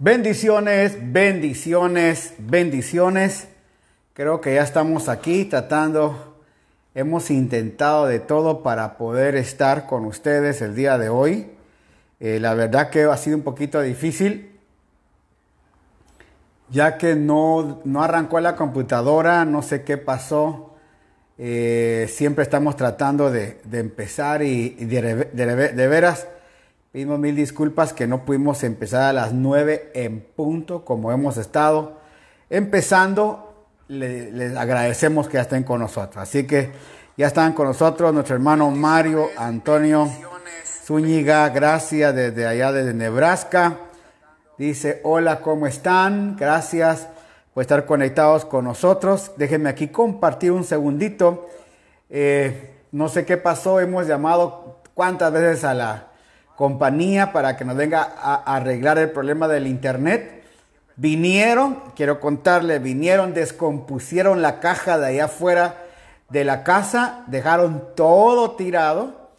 Bendiciones, bendiciones, bendiciones. Creo que ya estamos aquí tratando, hemos intentado de todo para poder estar con ustedes el día de hoy. Eh, la verdad que ha sido un poquito difícil, ya que no, no arrancó la computadora, no sé qué pasó. Eh, siempre estamos tratando de, empezar y, de, de veras Pedimos mil disculpas que no pudimos empezar a las 9 en punto como hemos estado empezando. les agradecemos que ya estén con nosotros. Así que ya están con nosotros nuestro hermano Mario Antonio Zúñiga. Gracias desde allá, desde Nebraska. Dice, hola, ¿cómo están? Gracias por estar conectados con nosotros. Déjenme aquí compartir un segundito. Eh, no sé qué pasó, hemos llamado cuántas veces a la compañía para que nos venga a arreglar el problema del internet. Vinieron, quiero contarle, vinieron, descompusieron la caja de allá afuera de la casa, dejaron todo tirado.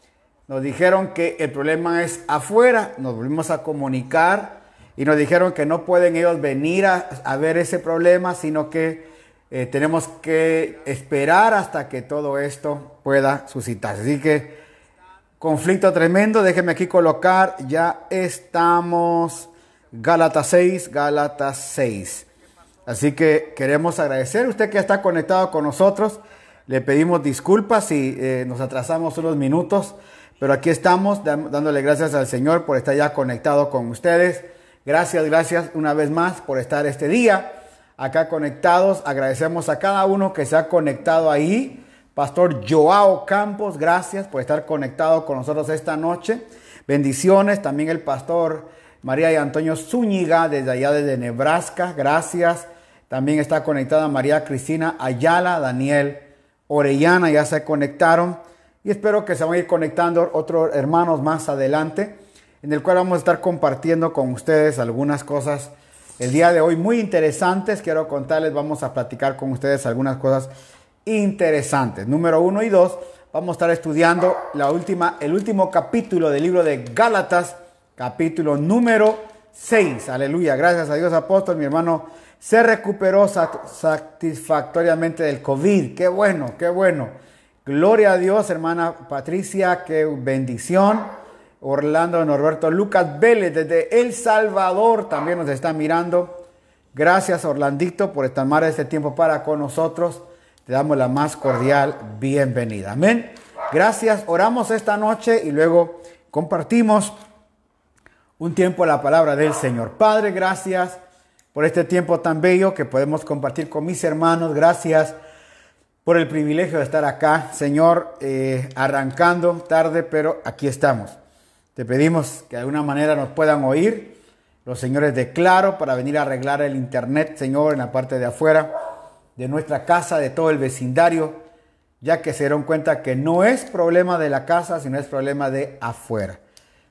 Nos dijeron que el problema es afuera, nos volvimos a comunicar y nos dijeron que no pueden ellos venir a, ver ese problema, sino que eh, tenemos que esperar hasta que todo esto pueda suscitarse. Así que Conflicto tremendo, déjeme aquí colocar, ya estamos, Gálatas 6, Gálatas 6. Así que queremos agradecer a usted que está conectado con nosotros. Le pedimos disculpas si eh, nos atrasamos unos minutos, pero aquí estamos dándole gracias al Señor por estar ya conectado con ustedes. Gracias, gracias una vez más por estar este día acá conectados. Agradecemos a cada uno que se ha conectado ahí Pastor Joao Campos, gracias por estar conectado con nosotros esta noche. Bendiciones. También el pastor María y Antonio Zúñiga desde allá desde Nebraska, gracias. También está conectada María Cristina Ayala, Daniel Orellana, ya se conectaron. Y espero que se van a ir conectando otros hermanos más adelante, en el cual vamos a estar compartiendo con ustedes algunas cosas el día de hoy muy interesantes. Quiero contarles, vamos a platicar con ustedes algunas cosas interesantes. Número uno y dos, vamos a estar estudiando la última, el último capítulo del libro de Gálatas, capítulo número 6. Aleluya. Gracias a Dios, apóstol. Mi hermano se recuperó satisfactoriamente del COVID. Qué bueno, qué bueno. Gloria a Dios, hermana Patricia. Qué bendición. Orlando Norberto Lucas Vélez desde El Salvador también nos está mirando. Gracias, Orlandito, por estar este tiempo para con nosotros. Te damos la más cordial bienvenida. Amén. Gracias. Oramos esta noche y luego compartimos un tiempo la palabra del Señor. Padre, gracias por este tiempo tan bello que podemos compartir con mis hermanos. Gracias por el privilegio de estar acá, Señor, eh, arrancando tarde, pero aquí estamos. Te pedimos que de alguna manera nos puedan oír los señores de Claro para venir a arreglar el internet, Señor, en la parte de afuera de nuestra casa, de todo el vecindario, ya que se dieron cuenta que no es problema de la casa, sino es problema de afuera.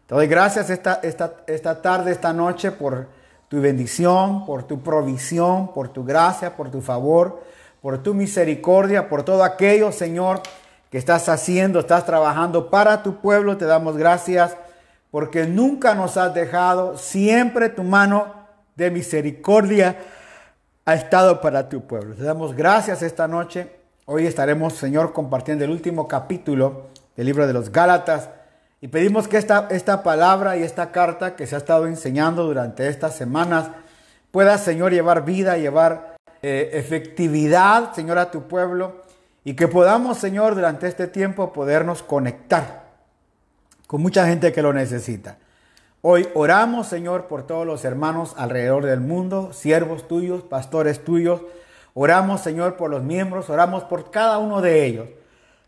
Te doy gracias esta, esta, esta tarde, esta noche, por tu bendición, por tu provisión, por tu gracia, por tu favor, por tu misericordia, por todo aquello, Señor, que estás haciendo, estás trabajando para tu pueblo. Te damos gracias porque nunca nos has dejado, siempre tu mano de misericordia ha estado para tu pueblo. Te damos gracias esta noche. Hoy estaremos, Señor, compartiendo el último capítulo del libro de los Gálatas y pedimos que esta, esta palabra y esta carta que se ha estado enseñando durante estas semanas pueda, Señor, llevar vida, llevar eh, efectividad, Señor, a tu pueblo y que podamos, Señor, durante este tiempo podernos conectar con mucha gente que lo necesita. Hoy oramos, Señor, por todos los hermanos alrededor del mundo, siervos tuyos, pastores tuyos. Oramos, Señor, por los miembros, oramos por cada uno de ellos.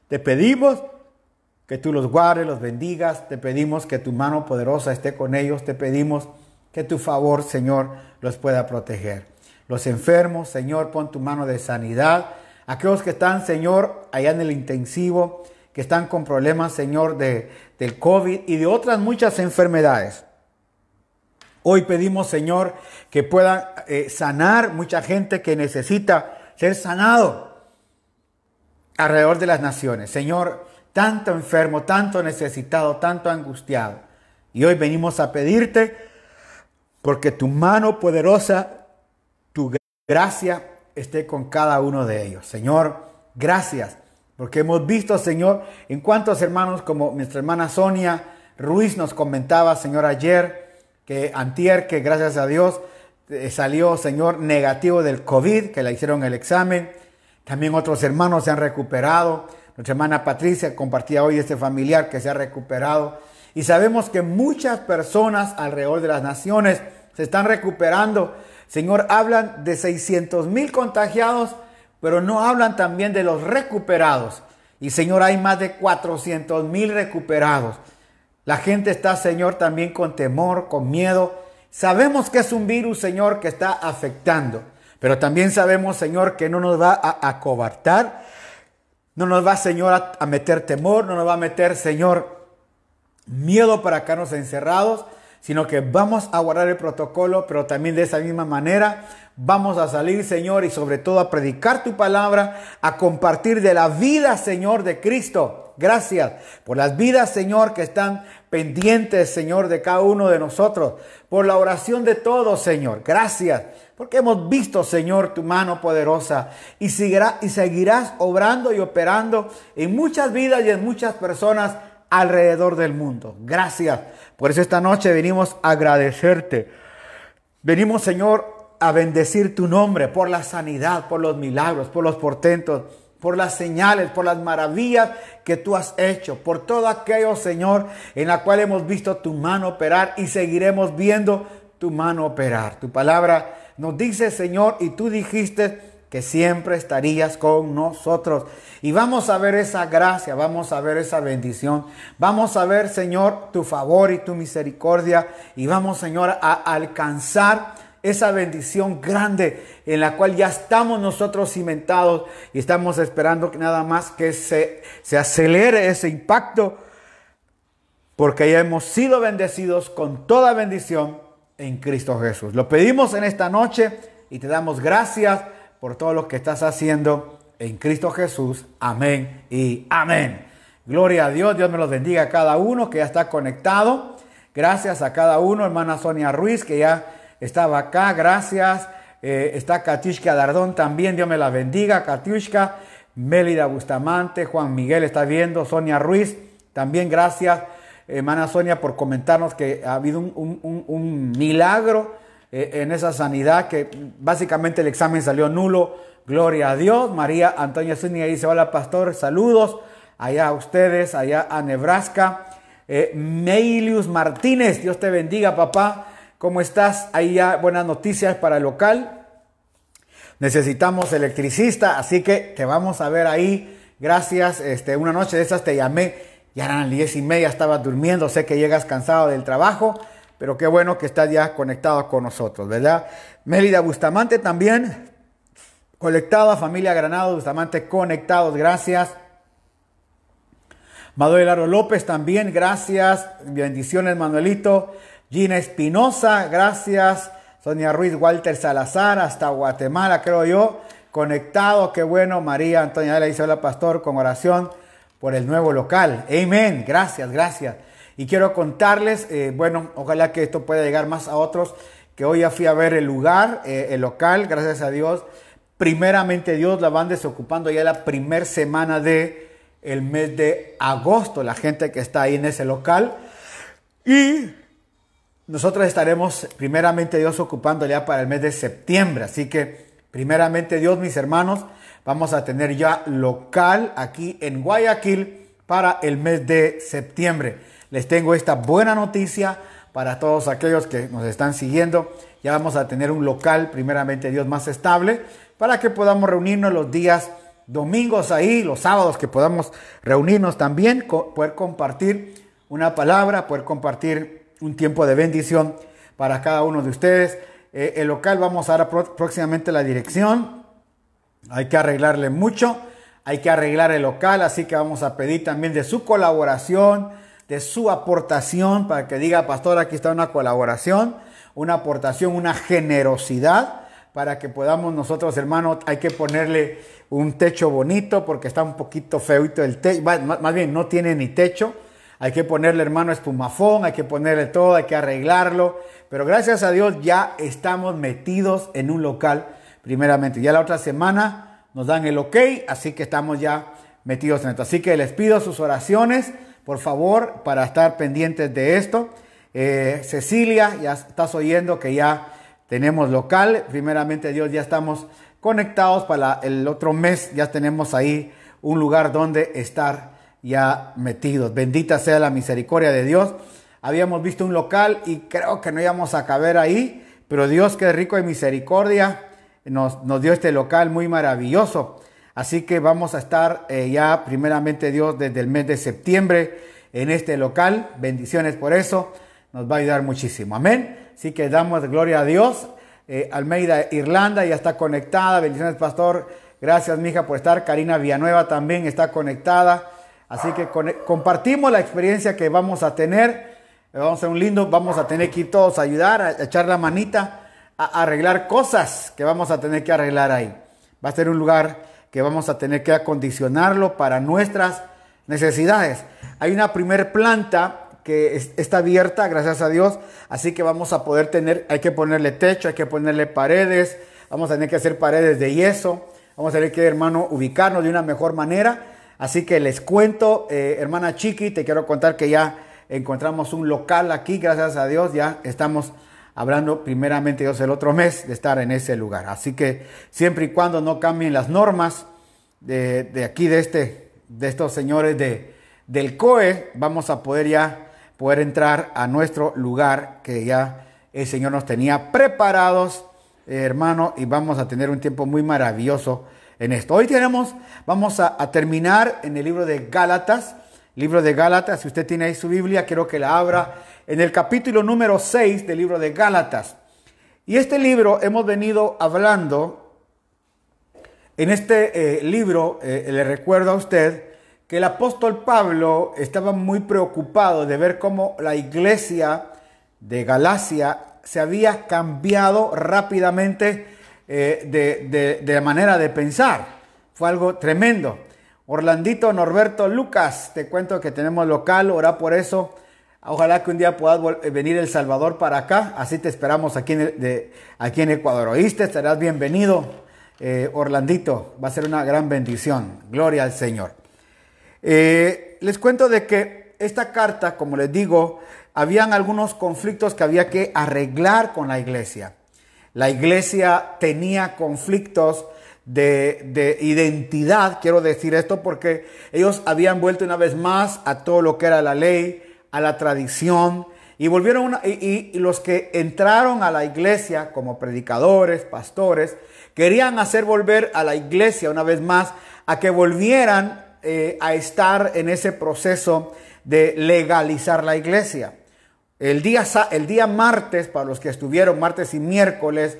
Te pedimos que tú los guardes, los bendigas. Te pedimos que tu mano poderosa esté con ellos. Te pedimos que tu favor, Señor, los pueda proteger. Los enfermos, Señor, pon tu mano de sanidad. Aquellos que están, Señor, allá en el intensivo, que están con problemas, Señor, de, del COVID y de otras muchas enfermedades. Hoy pedimos, Señor, que puedan eh, sanar mucha gente que necesita ser sanado alrededor de las naciones. Señor, tanto enfermo, tanto necesitado, tanto angustiado. Y hoy venimos a pedirte porque tu mano poderosa, tu gracia esté con cada uno de ellos. Señor, gracias, porque hemos visto, Señor, en cuantos hermanos como nuestra hermana Sonia Ruiz nos comentaba, Señor, ayer, que antier, que gracias a Dios eh, salió, Señor, negativo del COVID, que le hicieron el examen. También otros hermanos se han recuperado. Nuestra hermana Patricia compartía hoy este familiar que se ha recuperado. Y sabemos que muchas personas alrededor de las naciones se están recuperando. Señor, hablan de 600 mil contagiados, pero no hablan también de los recuperados. Y Señor, hay más de 400 mil recuperados. La gente está, Señor, también con temor, con miedo. Sabemos que es un virus, Señor, que está afectando. Pero también sabemos, Señor, que no nos va a acobartar, no nos va, Señor, a, meter temor, no nos va a meter, Señor, miedo para quedarnos encerrados, sino que vamos a guardar el protocolo, pero también de esa misma manera vamos a salir, Señor, y sobre todo a predicar tu palabra, a compartir de la vida, Señor, de Cristo. Gracias por las vidas, Señor, que están pendientes, Señor, de cada uno de nosotros, por la oración de todos, Señor. Gracias porque hemos visto, Señor, tu mano poderosa y, seguirá, y seguirás obrando y operando en muchas vidas y en muchas personas alrededor del mundo. Gracias. Por eso esta noche venimos a agradecerte. Venimos, Señor, a bendecir tu nombre por la sanidad, por los milagros, por los portentos, por las señales, por las maravillas que tú has hecho, por todo aquello, Señor, en la cual hemos visto tu mano operar y seguiremos viendo tu mano operar. Tu palabra nos dice, Señor, y tú dijiste que siempre estarías con nosotros. Y vamos a ver esa gracia, vamos a ver esa bendición. Vamos a ver, Señor, tu favor y tu misericordia. Y vamos, Señor, a alcanzar esa bendición grande en la cual ya estamos nosotros cimentados y estamos esperando que nada más que se, se acelere ese impacto porque ya hemos sido bendecidos con toda bendición en Cristo Jesús. Lo pedimos en esta noche y te damos gracias por todo lo que estás haciendo en Cristo Jesús. Amén y amén. Gloria a Dios, Dios me los bendiga a cada uno que ya está conectado. Gracias a cada uno, hermana Sonia Ruiz, que ya estaba acá. Gracias. Eh, está Katiushka Dardón también, Dios me la bendiga. Katiushka, Mélida Bustamante, Juan Miguel está viendo, Sonia Ruiz, también gracias hermana Sonia, por comentarnos que ha habido un, milagro eh, en esa sanidad, que básicamente el examen salió nulo. Gloria a Dios. María Antonia Zúñiga dice, hola pastor, saludos allá a ustedes, allá a Nebraska. Eh, Meilius Martínez, Dios te bendiga papá. ¿Cómo estás? Ahí ya buenas noticias para el local. Necesitamos electricista, así que te vamos a ver ahí. Gracias. Este, una noche de esas te llamé ya eran las diez y media, estabas durmiendo, sé que llegas cansado del trabajo, pero qué bueno que estás ya conectado con nosotros, ¿verdad? Mélida Bustamante también, conectada, familia Granado, Bustamante conectados, gracias. Manuel Aro López también, gracias. Bendiciones, Manuelito. Gina Espinosa, gracias. Sonia Ruiz, Walter Salazar, hasta Guatemala, creo yo. Conectado, qué bueno. María Antonia de la Pastor, con oración por el nuevo local. Amén. Gracias, gracias. Y quiero contarles, eh, bueno, ojalá que esto pueda llegar más a otros, que hoy ya fui a ver el lugar, eh, el local, gracias a Dios. Primeramente Dios la van desocupando ya la primera semana de el mes de agosto, la gente que está ahí en ese local. Y nosotros estaremos primeramente Dios ocupando ya para el mes de septiembre. Así que primeramente Dios, mis hermanos, vamos a tener ya local aquí en Guayaquil para el mes de septiembre. Les tengo esta buena noticia para todos aquellos que nos están siguiendo. Ya vamos a tener un local, primeramente Dios, más estable, para que podamos reunirnos los días domingos ahí, los sábados que podamos reunirnos también, poder compartir una palabra, poder compartir un tiempo de bendición para cada uno de ustedes. Eh, el local vamos a dar próximamente la dirección hay que arreglarle mucho, hay que arreglar el local, así que vamos a pedir también de su colaboración, de su aportación, para que diga, pastor, aquí está una colaboración, una aportación, una generosidad, para que podamos nosotros, hermanos, hay que ponerle un techo bonito, porque está un poquito feito el techo, más bien no tiene ni techo, hay que ponerle, hermano, espumafón, hay que ponerle todo, hay que arreglarlo, pero gracias a Dios ya estamos metidos en un local, primeramente. Ya la otra semana nos dan el ok, así que estamos ya metidos en esto. Así que les pido sus oraciones, por favor, para estar pendientes de esto. Eh, Cecilia, ya estás oyendo que ya tenemos local. Primeramente Dios, ya estamos conectados para el otro mes. Ya tenemos ahí un lugar donde estar ya metidos. Bendita sea la misericordia de Dios. Habíamos visto un local y creo que no íbamos a caber ahí, pero Dios que es rico en misericordia nos, nos dio este local muy maravilloso. Así que vamos a estar eh, ya primeramente Dios desde el mes de septiembre en este local. Bendiciones por eso. Nos va a ayudar muchísimo. Amén. Así que damos gloria a Dios. Eh, Almeida, Irlanda, ya está conectada. Bendiciones, pastor. Gracias, mija, por estar. Karina Villanueva también está conectada. Así que compartimos la experiencia que vamos a tener. Vamos a hacer un lindo, vamos a tener que ir todos a ayudar, a echar la manita, a arreglar cosas que vamos a tener que arreglar ahí. Va a ser un lugar que vamos a tener que acondicionarlo para nuestras necesidades. Hay una primer planta que está abierta, gracias a Dios, así que vamos a poder tener, hay que ponerle techo, hay que ponerle paredes, vamos a tener que hacer paredes de yeso, vamos a tener que, hermano, ubicarnos de una mejor manera. Así que les cuento, eh, hermana Chiqui, te quiero contar que ya encontramos un local aquí, gracias a Dios, ya estamos hablando primeramente Dios el otro mes de estar en ese lugar. Así que siempre y cuando no cambien las normas de, de aquí, de, este, de estos señores de, del COE, vamos a poder ya poder entrar a nuestro lugar que ya el Señor nos tenía preparados, eh, hermano, y vamos a tener un tiempo muy maravilloso en esto. Hoy tenemos, vamos a, terminar en el libro de Gálatas, libro de Gálatas, si usted tiene ahí su Biblia, quiero que la abra en el capítulo número 6 del libro de Gálatas. Y este libro hemos venido hablando, en este eh, libro, eh, le recuerdo a usted, que el apóstol Pablo estaba muy preocupado de ver cómo la iglesia de Galacia se había cambiado rápidamente eh, de, de, manera de pensar. Fue algo tremendo. Orlandito Norberto Lucas, te cuento que tenemos local, ora por eso. Ojalá que un día puedas eh, venir El Salvador para acá. Así te esperamos aquí en, de, aquí en Ecuador. ¿Oíste? Estarás bienvenido, eh, Orlandito. Va a ser una gran bendición. Gloria al Señor. Les cuento de que esta carta, como les digo, habían algunos conflictos que había que arreglar con la iglesia. La iglesia tenía conflictos de, de, identidad, quiero decir esto porque ellos habían vuelto una vez más a todo lo que era la ley, a la tradición y volvieron y, los que entraron a la iglesia como predicadores, pastores, querían hacer volver a la iglesia una vez más a que volvieran eh, a estar en ese proceso de legalizar la iglesia. El día, el día martes, para los que estuvieron martes y miércoles,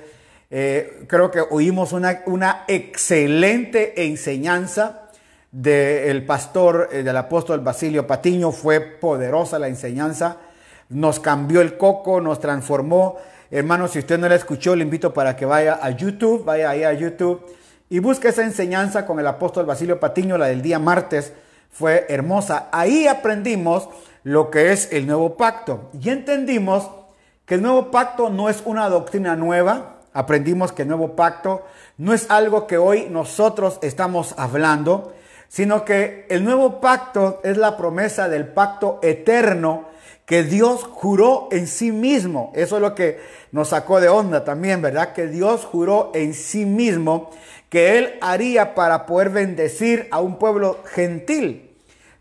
eh, creo que oímos una, una excelente enseñanza del pastor, eh, del apóstol Basilio Patiño. Fue poderosa la enseñanza. Nos cambió el coco, nos transformó. Hermano, si usted no la escuchó, le invito para que vaya a YouTube, vaya ahí a YouTube y busque esa enseñanza con el apóstol Basilio Patiño, la del día martes. Fue hermosa. Ahí aprendimos lo que es el nuevo pacto y entendimos que el nuevo pacto no es una doctrina nueva. Aprendimos que el nuevo pacto no es algo que hoy nosotros estamos hablando, sino que el nuevo pacto es la promesa del pacto eterno que Dios juró en sí mismo. Eso es lo que nos sacó de onda también, ¿verdad? Que Dios juró en sí mismo que Él haría para poder bendecir a un pueblo gentil.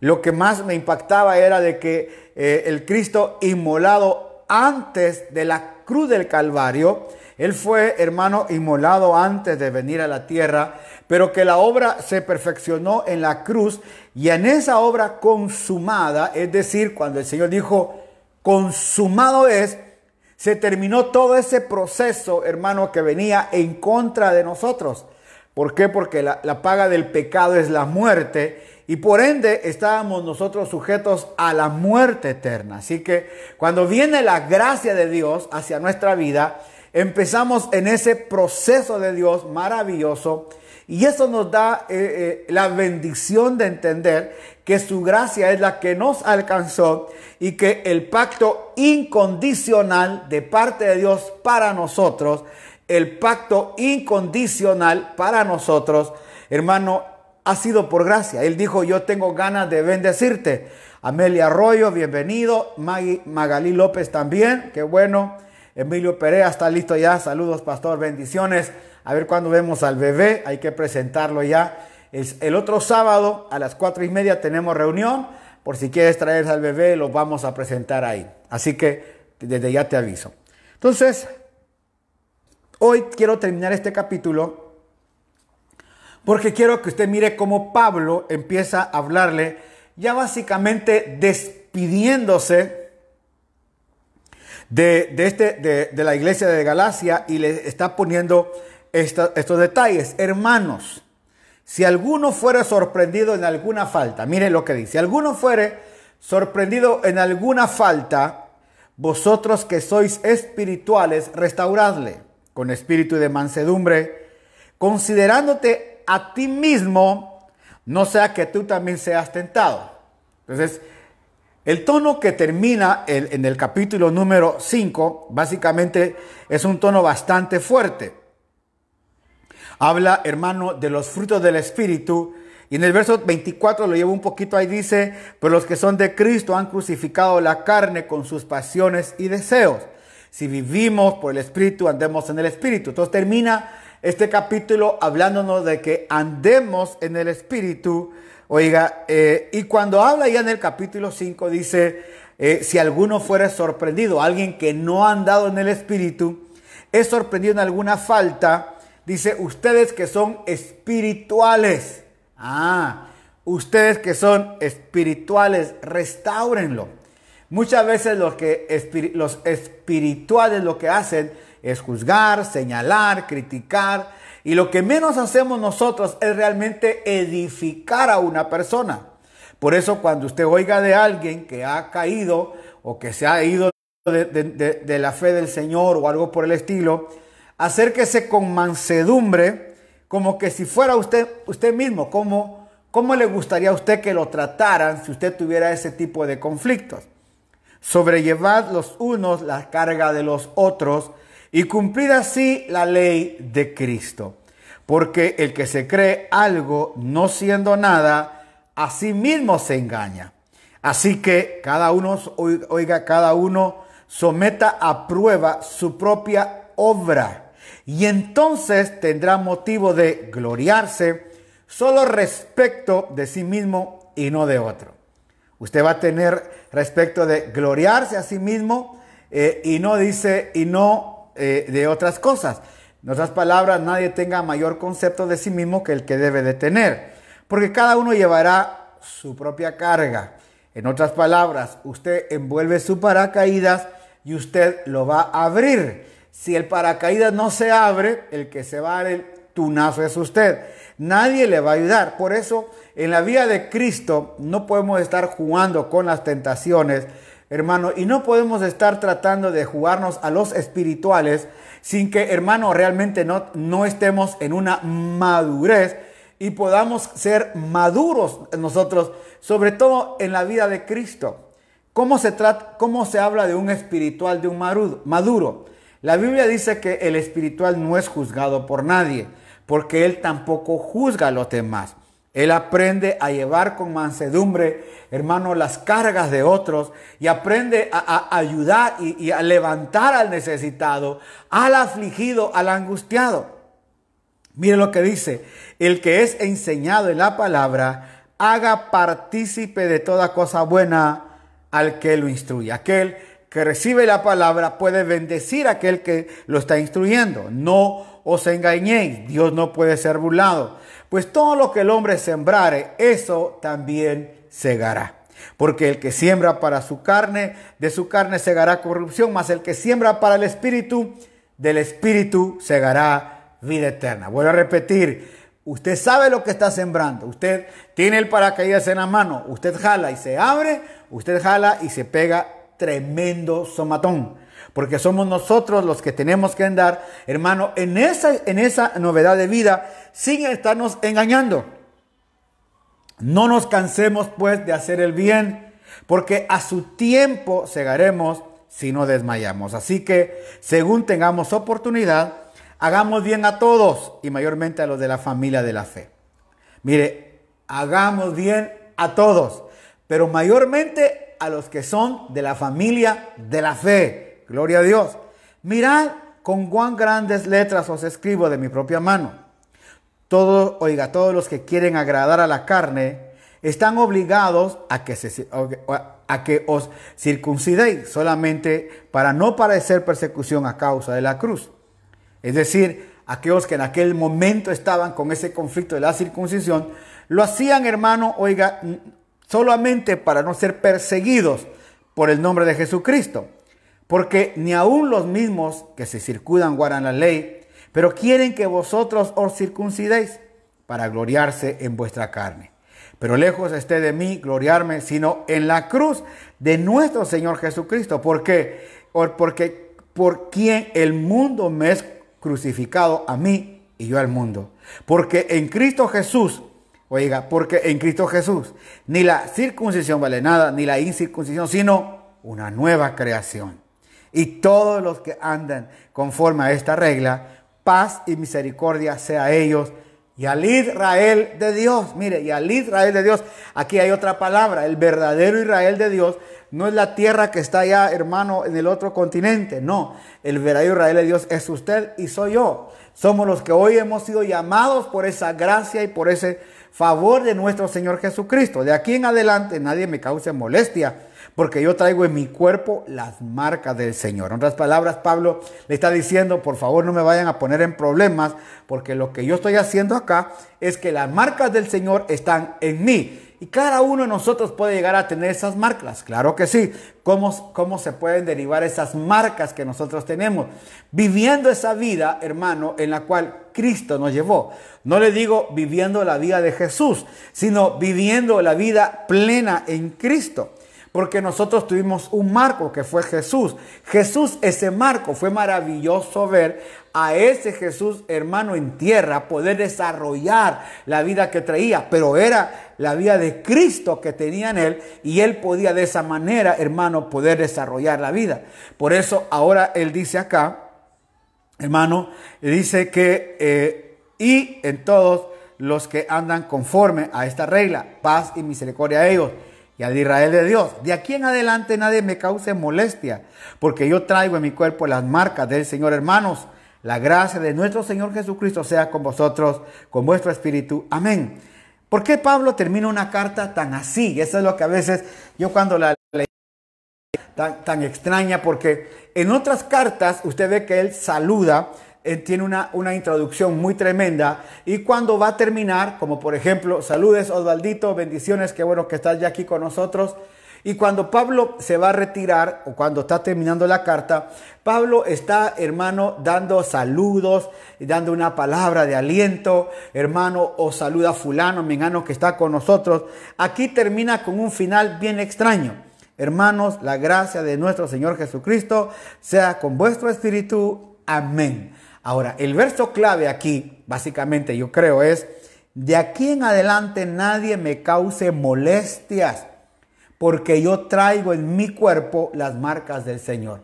Lo que más me impactaba era de que eh, el Cristo inmolado antes de la cruz del Calvario, Él fue, hermano, inmolado antes de venir a la tierra, pero que la obra se perfeccionó en la cruz y en esa obra consumada, es decir, cuando el Señor dijo, consumado es, se terminó todo ese proceso, hermano, que venía en contra de nosotros. ¿Por qué? Porque la, la, paga del pecado es la muerte y por ende estábamos nosotros sujetos a la muerte eterna. Así que cuando viene la gracia de Dios hacia nuestra vida, empezamos en ese proceso de Dios maravilloso Y eso nos da eh, eh, la bendición de entender que su gracia es la que nos alcanzó y que el pacto incondicional de parte de Dios para nosotros, el pacto incondicional para nosotros, hermano, ha sido por gracia. Él dijo, yo tengo ganas de bendecirte. Amelia Arroyo, bienvenido. Magalí López también, qué bueno. Emilio Perea está listo ya. Saludos, pastor, bendiciones. A ver cuándo vemos al bebé, hay que presentarlo ya. El, otro sábado a las cuatro y media tenemos reunión. Por si quieres traer al bebé, lo vamos a presentar ahí. Así que desde ya te aviso. Entonces, hoy quiero terminar este capítulo porque quiero que usted mire cómo Pablo empieza a hablarle ya básicamente despidiéndose de, este, de, la iglesia de Galacia y le está poniendo estos detalles. Hermanos, si alguno fuere sorprendido en alguna falta, mire lo que dice, si alguno fuere sorprendido en alguna falta, vosotros que sois espirituales, restauradle con espíritu de mansedumbre, considerándote a ti mismo, no sea que tú también seas tentado. Entonces, el tono que termina en el capítulo número 5, básicamente es un tono bastante fuerte. Habla, hermano, de los frutos del Espíritu. Y en el verso 24 lo llevo un poquito ahí, dice, pero los que son de Cristo han crucificado la carne con sus pasiones y deseos. Si vivimos por el Espíritu, andemos en el Espíritu. Entonces termina este capítulo hablándonos de que andemos en el Espíritu. Oiga, eh, y cuando habla ya en el capítulo 5 dice, eh, si alguno fuera sorprendido, alguien que no ha andado en el Espíritu, es sorprendido en alguna falta, Dice, ustedes que son espirituales. Ah, ustedes que son espirituales, restáurenlo. Muchas veces los, que, los espirituales lo que hacen es juzgar, señalar, criticar. Y lo que menos hacemos nosotros es realmente edificar a una persona. Por eso cuando usted oiga de alguien que ha caído o que se ha ido de, la fe del Señor o algo por el estilo, acérquese con mansedumbre, como que si fuera usted, usted mismo, como, ¿cómo le gustaría a usted que lo trataran si usted tuviera ese tipo de conflictos? Sobrellevad los unos la carga de los otros y cumplir así la ley de Cristo. Porque el que se cree algo no siendo nada, a sí mismo se engaña. Así que cada uno, oiga, cada uno someta a prueba su propia obra y entonces tendrá motivo de gloriarse solo respecto de sí mismo y no de otro. Usted va a tener respecto de gloriarse a sí mismo eh, y no dice y no eh, de otras cosas. En otras palabras, nadie tenga mayor concepto de sí mismo que el que debe de tener, porque cada uno llevará su propia carga. En otras palabras, usted envuelve su paracaídas y usted lo va a abrir. Si el paracaídas no se abre, el que se va a dar el tunazo es usted. Nadie le va a ayudar. Por eso, en la vida de Cristo no podemos estar jugando con las tentaciones, hermano, y no podemos estar tratando de jugarnos a los espirituales sin que, hermano, realmente no, no estemos en una madurez y podamos ser maduros nosotros, sobre todo en la vida de Cristo. ¿Cómo se, trata, cómo se habla de un espiritual, de un maduro? La Biblia dice que el espiritual no es juzgado por nadie, porque él tampoco juzga a los demás. Él aprende a llevar con mansedumbre, hermano, las cargas de otros y aprende a, ayudar y, y a levantar al necesitado, al afligido, al angustiado. Mire lo que dice, el que es enseñado en la palabra, haga partícipe de toda cosa buena al que lo instruye. Aquel que recibe la palabra puede bendecir a aquel que lo está instruyendo. No os engañéis, Dios no puede ser burlado. Pues todo lo que el hombre sembrare, eso también segará. Porque el que siembra para su carne, de su carne segará corrupción, mas el que siembra para el espíritu, del espíritu segará vida eterna. Vuelvo a repetir, usted sabe lo que está sembrando, usted tiene el paracaídas en la mano, usted jala y se abre, usted jala y se pega tremendo somatón. Porque somos nosotros los que tenemos que andar, hermano, en esa, en esa novedad de vida, sin estarnos engañando. No nos cansemos pues de hacer el bien, porque a su tiempo segaremos si no desmayamos. Así que, según tengamos oportunidad, hagamos bien a todos y mayormente a los de la familia de la fe. Mire, hagamos bien a todos, pero mayormente a los que son de la familia de la fe. Gloria a Dios. Mirad con cuán grandes letras os escribo de mi propia mano. Todos, oiga, todos los que quieren agradar a la carne están obligados a que, se, a que os circuncidéis solamente para no padecer persecución a causa de la cruz. Es decir, aquellos que en aquel momento estaban con ese conflicto de la circuncisión, lo hacían, hermano, oiga, solamente para no ser perseguidos por el nombre de Jesucristo. Porque ni aun los mismos que se circudan guardan la ley, pero quieren que vosotros os circuncidéis para gloriarse en vuestra carne. Pero lejos esté de mí gloriarme, sino en la cruz de nuestro Señor Jesucristo. Porque, porque por quien el mundo me es crucificado a mí y yo al mundo. Porque en Cristo Jesús, oiga, porque en Cristo Jesús ni la circuncisión vale nada, ni la incircuncisión, sino una nueva creación. Y todos los que andan conforme a esta regla, paz y misericordia sea a ellos y al Israel de Dios, mire, y al Israel de Dios, aquí hay otra palabra, el verdadero Israel de Dios. No es la tierra que está allá, hermano, en el otro continente, no, el verdadero Israel de Dios es usted y soy yo. Somos los que hoy hemos sido llamados por esa gracia y por ese favor de nuestro Señor Jesucristo. De aquí en adelante nadie me cause molestia porque yo traigo en mi cuerpo las marcas del Señor. En otras palabras, Pablo le está diciendo, por favor no me vayan a poner en problemas, porque lo que yo estoy haciendo acá es que las marcas del Señor están en mí. Y cada uno de nosotros puede llegar a tener esas marcas. Claro que sí. ¿Cómo, ¿Cómo se pueden derivar esas marcas que nosotros tenemos? Viviendo esa vida, hermano, en la cual Cristo nos llevó. No le digo viviendo la vida de Jesús, sino viviendo la vida plena en Cristo porque nosotros tuvimos un marco que fue Jesús. Jesús, ese marco, fue maravilloso ver a ese Jesús hermano en tierra poder desarrollar la vida que traía, pero era la vida de Cristo que tenía en él y él podía de esa manera, hermano, poder desarrollar la vida. Por eso ahora él dice acá, hermano, dice que, eh, y en todos los que andan conforme a esta regla, paz y misericordia a ellos y al Israel de Dios. De aquí en adelante nadie me cause molestia, porque yo traigo en mi cuerpo las marcas del Señor, hermanos. La gracia de nuestro Señor Jesucristo sea con vosotros, con vuestro espíritu. Amén. ¿Por qué Pablo termina una carta tan así? Eso es lo que a veces yo cuando la leí tan, tan extraña, porque en otras cartas usted ve que él saluda tiene una, una, introducción muy tremenda y cuando va a terminar, como por ejemplo, saludes Osvaldito, bendiciones, qué bueno que estás ya aquí con nosotros. Y cuando Pablo se va a retirar o cuando está terminando la carta, Pablo está, hermano, dando saludos, dando una palabra de aliento, hermano, o saluda a fulano, mengano que está con nosotros. Aquí termina con un final bien extraño. Hermanos, la gracia de nuestro Señor Jesucristo sea con vuestro espíritu. Amén. Ahora, el verso clave aquí, básicamente yo creo, es, de aquí en adelante nadie me cause molestias, porque yo traigo en mi cuerpo las marcas del Señor.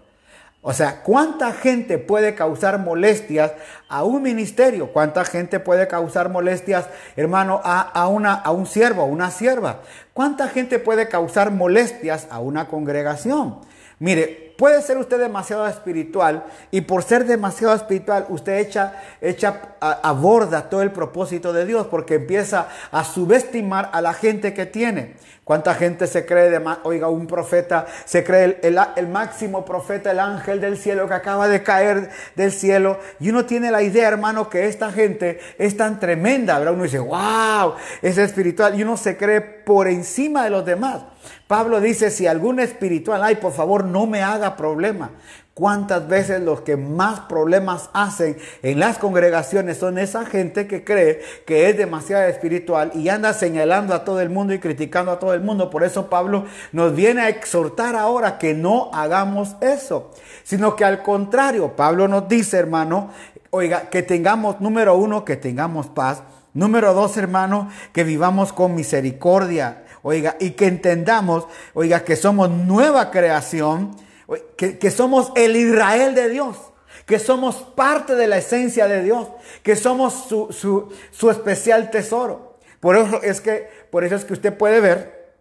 O sea, ¿cuánta gente puede causar molestias a un ministerio? ¿Cuánta gente puede causar molestias, hermano, a, una, a un siervo, a una sierva? ¿Cuánta gente puede causar molestias a una congregación? Mire, puede ser usted demasiado espiritual y por ser demasiado espiritual usted echa, echa a, borda todo el propósito de Dios porque empieza a subestimar a la gente que tiene. ¿Cuánta gente se cree, de, oiga, un profeta, se cree el, máximo profeta, el ángel del cielo que acaba de caer del cielo? Y uno tiene la idea, hermano, que esta gente es tan tremenda. Uno dice, wow, es espiritual y uno se cree por encima de los demás. Pablo dice, si algún espiritual hay, por favor no me haga problema. ¿Cuántas veces los que más problemas hacen en las congregaciones son esa gente que cree que es demasiado espiritual y anda señalando a todo el mundo y criticando a todo el mundo? Por eso Pablo nos viene a exhortar ahora que no hagamos eso, sino que al contrario, Pablo nos dice, hermano, oiga, que tengamos, número uno, que tengamos paz. Número dos, hermano, que vivamos con misericordia. Oiga, y que entendamos, oiga, que somos nueva creación que, somos el Israel de Dios, que somos parte de la esencia de Dios, que somos su, su, especial tesoro. Por eso es que, por eso es que usted puede ver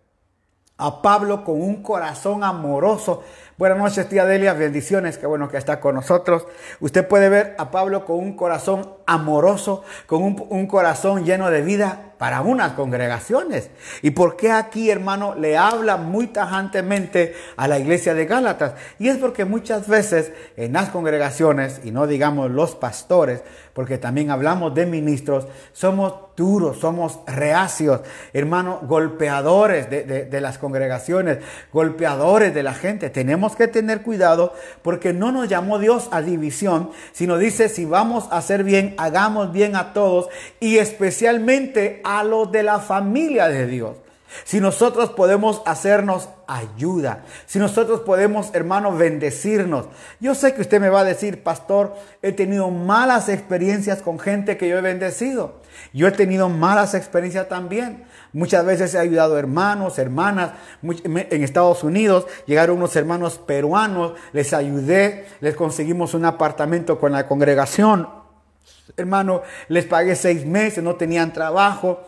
a Pablo con un corazón amoroso. Buenas noches, tía Delia, bendiciones, qué bueno que está con nosotros. Usted puede ver a Pablo con un corazón amoroso, con un, corazón lleno de vida, para unas congregaciones. ¿Y por qué aquí, hermano, le habla muy tajantemente a la iglesia de Gálatas? Y es porque muchas veces en las congregaciones, y no digamos los pastores, porque también hablamos de ministros, somos duros, somos reacios, hermano, golpeadores de, de, las congregaciones, golpeadores de la gente. Tenemos que tener cuidado porque no nos llamó Dios a división, sino dice, si vamos a hacer bien, hagamos bien a todos y especialmente a los de la familia de Dios. Si nosotros podemos hacernos ayuda, si nosotros podemos, hermanos, bendecirnos. Yo sé que usted me va a decir, pastor, he tenido malas experiencias con gente que yo he bendecido. Yo he tenido malas experiencias también. Muchas veces he ayudado hermanos, hermanas. En Estados Unidos llegaron unos hermanos peruanos, les ayudé, les conseguimos un apartamento con la congregación. Hermano, les pagué seis meses, no tenían trabajo.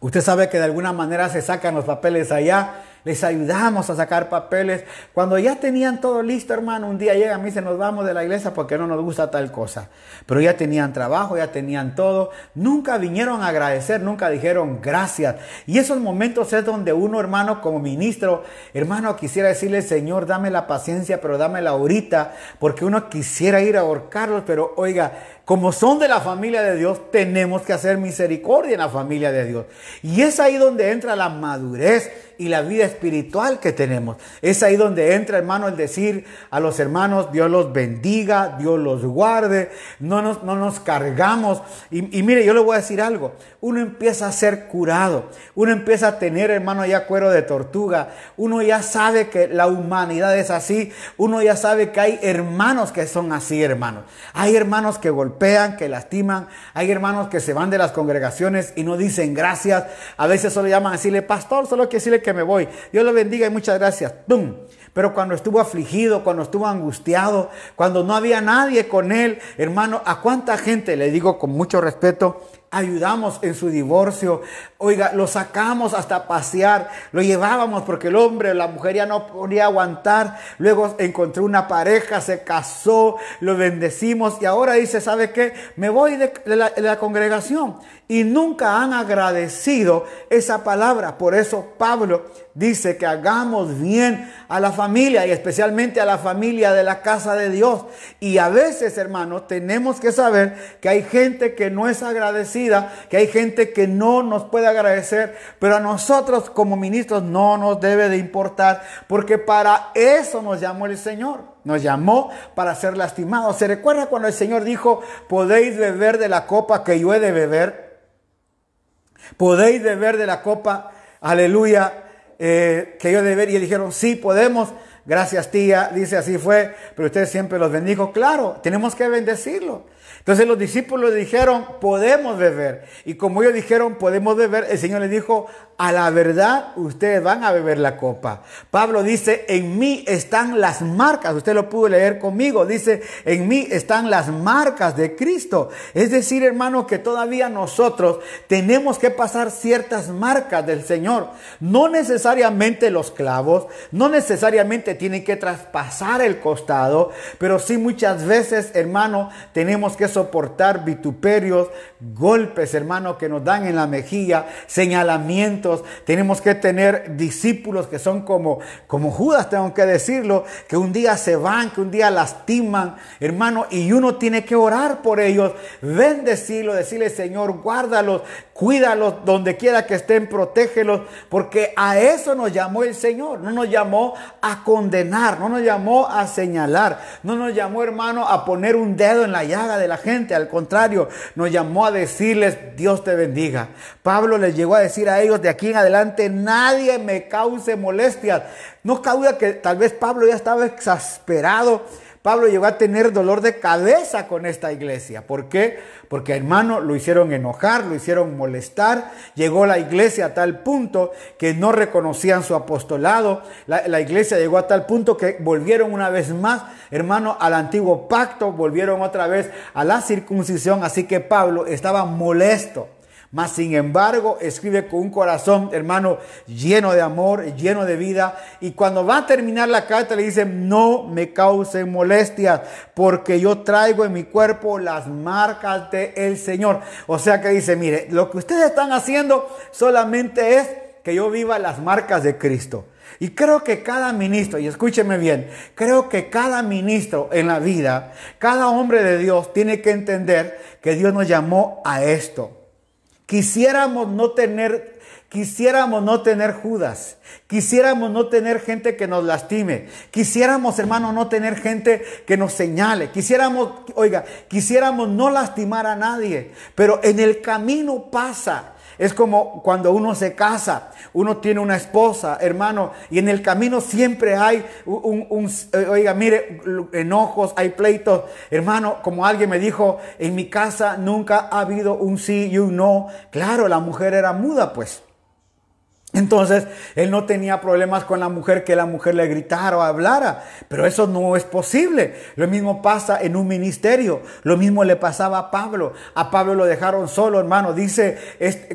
Usted sabe que de alguna manera se sacan los papeles allá les ayudamos a sacar papeles. Cuando ya tenían todo listo, hermano, un día llega a mí se nos vamos de la iglesia porque no nos gusta tal cosa. Pero ya tenían trabajo, ya tenían todo. Nunca vinieron a agradecer, nunca dijeron gracias. Y esos momentos es donde uno, hermano, como ministro, hermano, quisiera decirle, Señor, dame la paciencia, pero dámela ahorita, porque uno quisiera ir a ahorcarlos, pero oiga, como son de la familia de Dios, tenemos que hacer misericordia en la familia de Dios. Y es ahí donde entra la madurez y la vida espiritual que tenemos. Es ahí donde entra, hermano, el decir a los hermanos, Dios los bendiga, Dios los guarde, no nos, no nos cargamos. Y, y mire, yo le voy a decir algo, uno empieza a ser curado, uno empieza a tener, hermano, ya cuero de tortuga, uno ya sabe que la humanidad es así, uno ya sabe que hay hermanos que son así, hermanos. Hay hermanos que golpean, que lastiman, hay hermanos que se van de las congregaciones y no dicen gracias, a veces solo llaman a decirle, pastor, solo que decirle que me voy. Dios lo bendiga y muchas gracias. ¡Tum! Pero cuando estuvo afligido, cuando estuvo angustiado, cuando no había nadie con él, hermano, ¿a cuánta gente, le digo con mucho respeto, ayudamos en su divorcio. Oiga, lo sacamos hasta pasear, lo llevábamos porque el hombre la mujer ya no podía aguantar. Luego encontró una pareja, se casó, lo bendecimos y ahora dice, ¿sabe qué? Me voy de, la, de la congregación. Y nunca han agradecido esa palabra. Por eso Pablo dice que hagamos bien a la familia y especialmente a la familia de la casa de Dios. Y a veces, hermanos, tenemos que saber que hay gente que no es agradecida, que hay gente que no nos puede agradecer, pero a nosotros como ministros no nos debe de importar, porque para eso nos llamó el Señor. Nos llamó para ser lastimados. ¿Se recuerda cuando el Señor dijo, podéis beber de la copa que yo he de beber? ¿Podéis beber de la copa, aleluya, eh, que yo debería. Y dijeron, sí, podemos. Gracias tía, dice así fue, pero usted siempre los bendijo. Claro, tenemos que bendecirlo. Entonces los discípulos dijeron, podemos beber. Y como ellos dijeron, podemos beber, el Señor les dijo, a la verdad ustedes van a beber la copa. Pablo dice, en mí están las marcas, usted lo pudo leer conmigo, dice, en mí están las marcas de Cristo. Es decir, hermano, que todavía nosotros tenemos que pasar ciertas marcas del Señor. No necesariamente los clavos, no necesariamente tienen que traspasar el costado, pero sí muchas veces, hermano, tenemos que soportar vituperios, golpes, hermano, que nos dan en la mejilla, señalamientos. Tenemos que tener discípulos que son como, como Judas, tengo que decirlo, que un día se van, que un día lastiman, hermano, y uno tiene que orar por ellos, bendecirlos, decirle, Señor, guárdalos, cuídalos donde quiera que estén, protégelos, porque a eso nos llamó el Señor, no nos llamó a no nos llamó a señalar, no nos llamó, hermano, a poner un dedo en la llaga de la gente. Al contrario, nos llamó a decirles, Dios te bendiga. Pablo les llegó a decir a ellos, de aquí en adelante nadie me cause molestias. No causa que tal vez Pablo ya estaba exasperado Pablo llegó a tener dolor de cabeza con esta iglesia. ¿Por qué? Porque hermano lo hicieron enojar, lo hicieron molestar. Llegó la iglesia a tal punto que no reconocían su apostolado. La, la iglesia llegó a tal punto que volvieron una vez más, hermano, al antiguo pacto, volvieron otra vez a la circuncisión. Así que Pablo estaba molesto. Mas sin embargo, escribe con un corazón, hermano, lleno de amor, lleno de vida. Y cuando va a terminar la carta, le dice, no me causen molestias, porque yo traigo en mi cuerpo las marcas del el Señor. O sea que dice, mire, lo que ustedes están haciendo solamente es que yo viva las marcas de Cristo. Y creo que cada ministro, y escúcheme bien, creo que cada ministro en la vida, cada hombre de Dios tiene que entender que Dios nos llamó a esto. Quisiéramos no tener, quisiéramos no tener Judas. Quisiéramos no tener gente que nos lastime. Quisiéramos, hermano, no tener gente que nos señale. Quisiéramos, oiga, quisiéramos no lastimar a nadie. Pero en el camino pasa es como cuando uno se casa, uno tiene una esposa, hermano, y en el camino siempre hay un, eh, oiga, mire, enojos, hay pleitos. Hermano, como alguien me dijo, en mi casa nunca ha habido un sí y un no. Claro, la mujer era muda, pues. Entonces, él no tenía problemas con la mujer que la mujer le gritara o hablara, pero eso no es posible. Lo mismo pasa en un ministerio, lo mismo le pasaba a Pablo. A Pablo lo dejaron solo, hermano. Dice,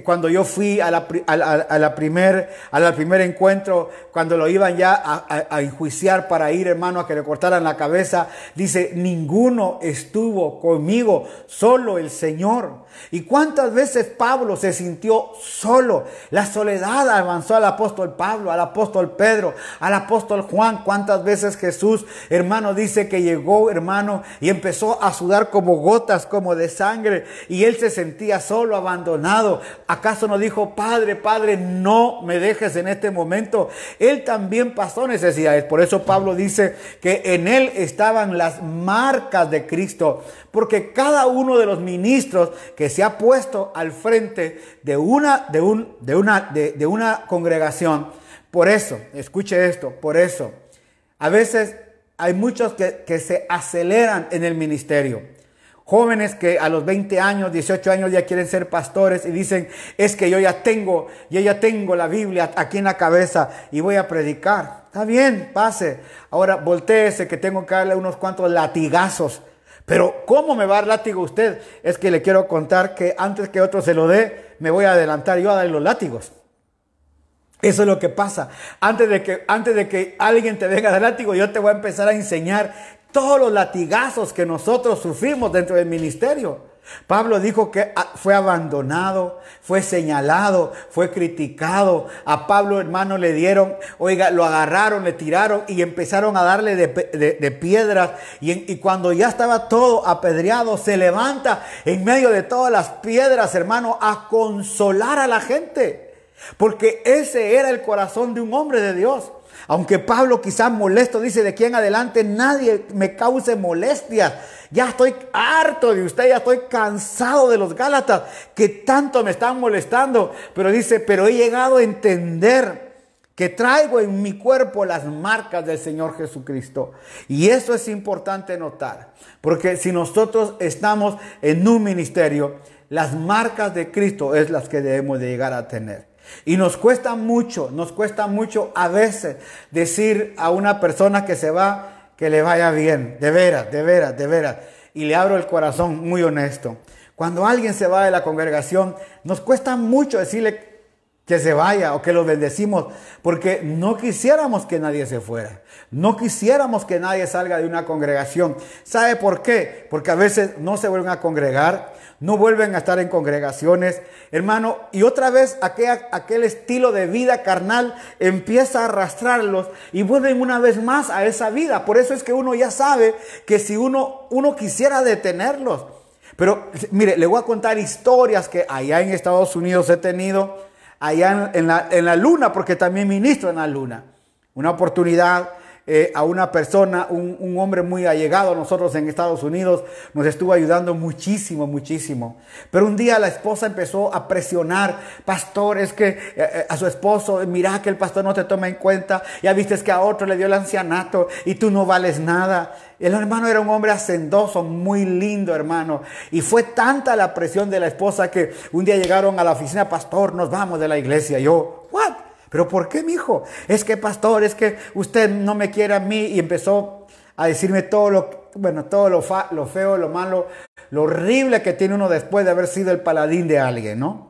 cuando yo fui a la, a, primer, al primer encuentro, cuando lo iban ya a, a enjuiciar para ir, hermano, a que le cortaran la cabeza, dice, ninguno estuvo conmigo, solo el Señor. ¿Y cuántas veces Pablo se sintió solo? La soledad avanzó al apóstol Pablo, al apóstol Pedro, al apóstol Juan. ¿Cuántas veces Jesús, hermano, dice que llegó, hermano, y empezó a sudar como gotas, como de sangre, y él se sentía solo, abandonado? ¿Acaso no dijo, Padre, Padre, no me dejes en este momento? Él también pasó necesidades. Por eso Pablo dice que en él estaban las marcas de Cristo, porque cada uno de los ministros que se ha puesto al frente de una, de un, de una, de, una congregación. Por eso, escuche esto, por eso, a veces hay muchos que, que se aceleran en el ministerio. Jóvenes que a los 20 años, 18 años ya quieren ser pastores y dicen, es que yo ya tengo, yo ya tengo la Biblia aquí en la cabeza y voy a predicar. Está bien, pase. Ahora volteese que tengo que darle unos cuantos latigazos pero ¿cómo me va a dar látigo usted? Es que le quiero contar que antes que otro se lo dé, me voy a adelantar yo a darle los látigos. Eso es lo que pasa. Antes de que, antes de que alguien te venga de látigo, yo te voy a empezar a enseñar todos los latigazos que nosotros sufrimos dentro del ministerio. Pablo dijo que ah, fue abandonado, fue señalado, fue criticado. A Pablo, hermano, le dieron, oiga, lo agarraron, le tiraron y empezaron a darle de, piedras. Y, y, cuando ya estaba todo apedreado, se levanta en medio de todas las piedras, hermano, a consolar a la gente. Porque ese era el corazón de un hombre de Dios. Aunque Pablo quizás molesto dice de aquí en adelante nadie me cause molestias. Ya estoy harto de usted, ya estoy cansado de los Gálatas que tanto me están molestando. Pero dice, pero he llegado a entender que traigo en mi cuerpo las marcas del Señor Jesucristo. Y eso es importante notar, porque si nosotros estamos en un ministerio, las marcas de Cristo es las que debemos de llegar a tener. Y nos cuesta mucho, nos cuesta mucho a veces decir a una persona que se va que le vaya bien, de veras, de veras, de veras. Y le abro el corazón muy honesto. Cuando alguien se va de la congregación, nos cuesta mucho decirle que se vaya o que lo bendecimos, porque no quisiéramos que nadie se fuera. No quisiéramos que nadie salga de una congregación. ¿Sabe por qué? Porque a veces no se vuelven a congregar, no vuelven a estar en congregaciones, hermano, y otra vez aquel, aquel estilo de vida carnal empieza a arrastrarlos y vuelven una vez más a esa vida. Por eso es que uno ya sabe que si uno, uno quisiera detenerlos, pero mire, le voy a contar historias que allá en Estados Unidos he tenido, allá en, la, en la luna, porque también ministro en la luna. Una oportunidad eh, a una persona, un, un, hombre muy allegado a nosotros en Estados Unidos, nos estuvo ayudando muchísimo, muchísimo. Pero un día la esposa empezó a presionar, pastor, es que eh, eh, a su esposo, mira que el pastor no te toma en cuenta, ya viste que a otro le dio el ancianato y tú no vales nada. El hermano era un hombre hacendoso, muy lindo, hermano. Y fue tanta la presión de la esposa que un día llegaron a la oficina, pastor, nos vamos de la iglesia. yo, ¿what? ¿Pero por qué, mi hijo? Es que, pastor, es que usted no me quiere a mí. Y empezó a decirme todo lo, bueno, todo lo, feo, lo malo, lo horrible que tiene uno después de haber sido el paladín de alguien, ¿no?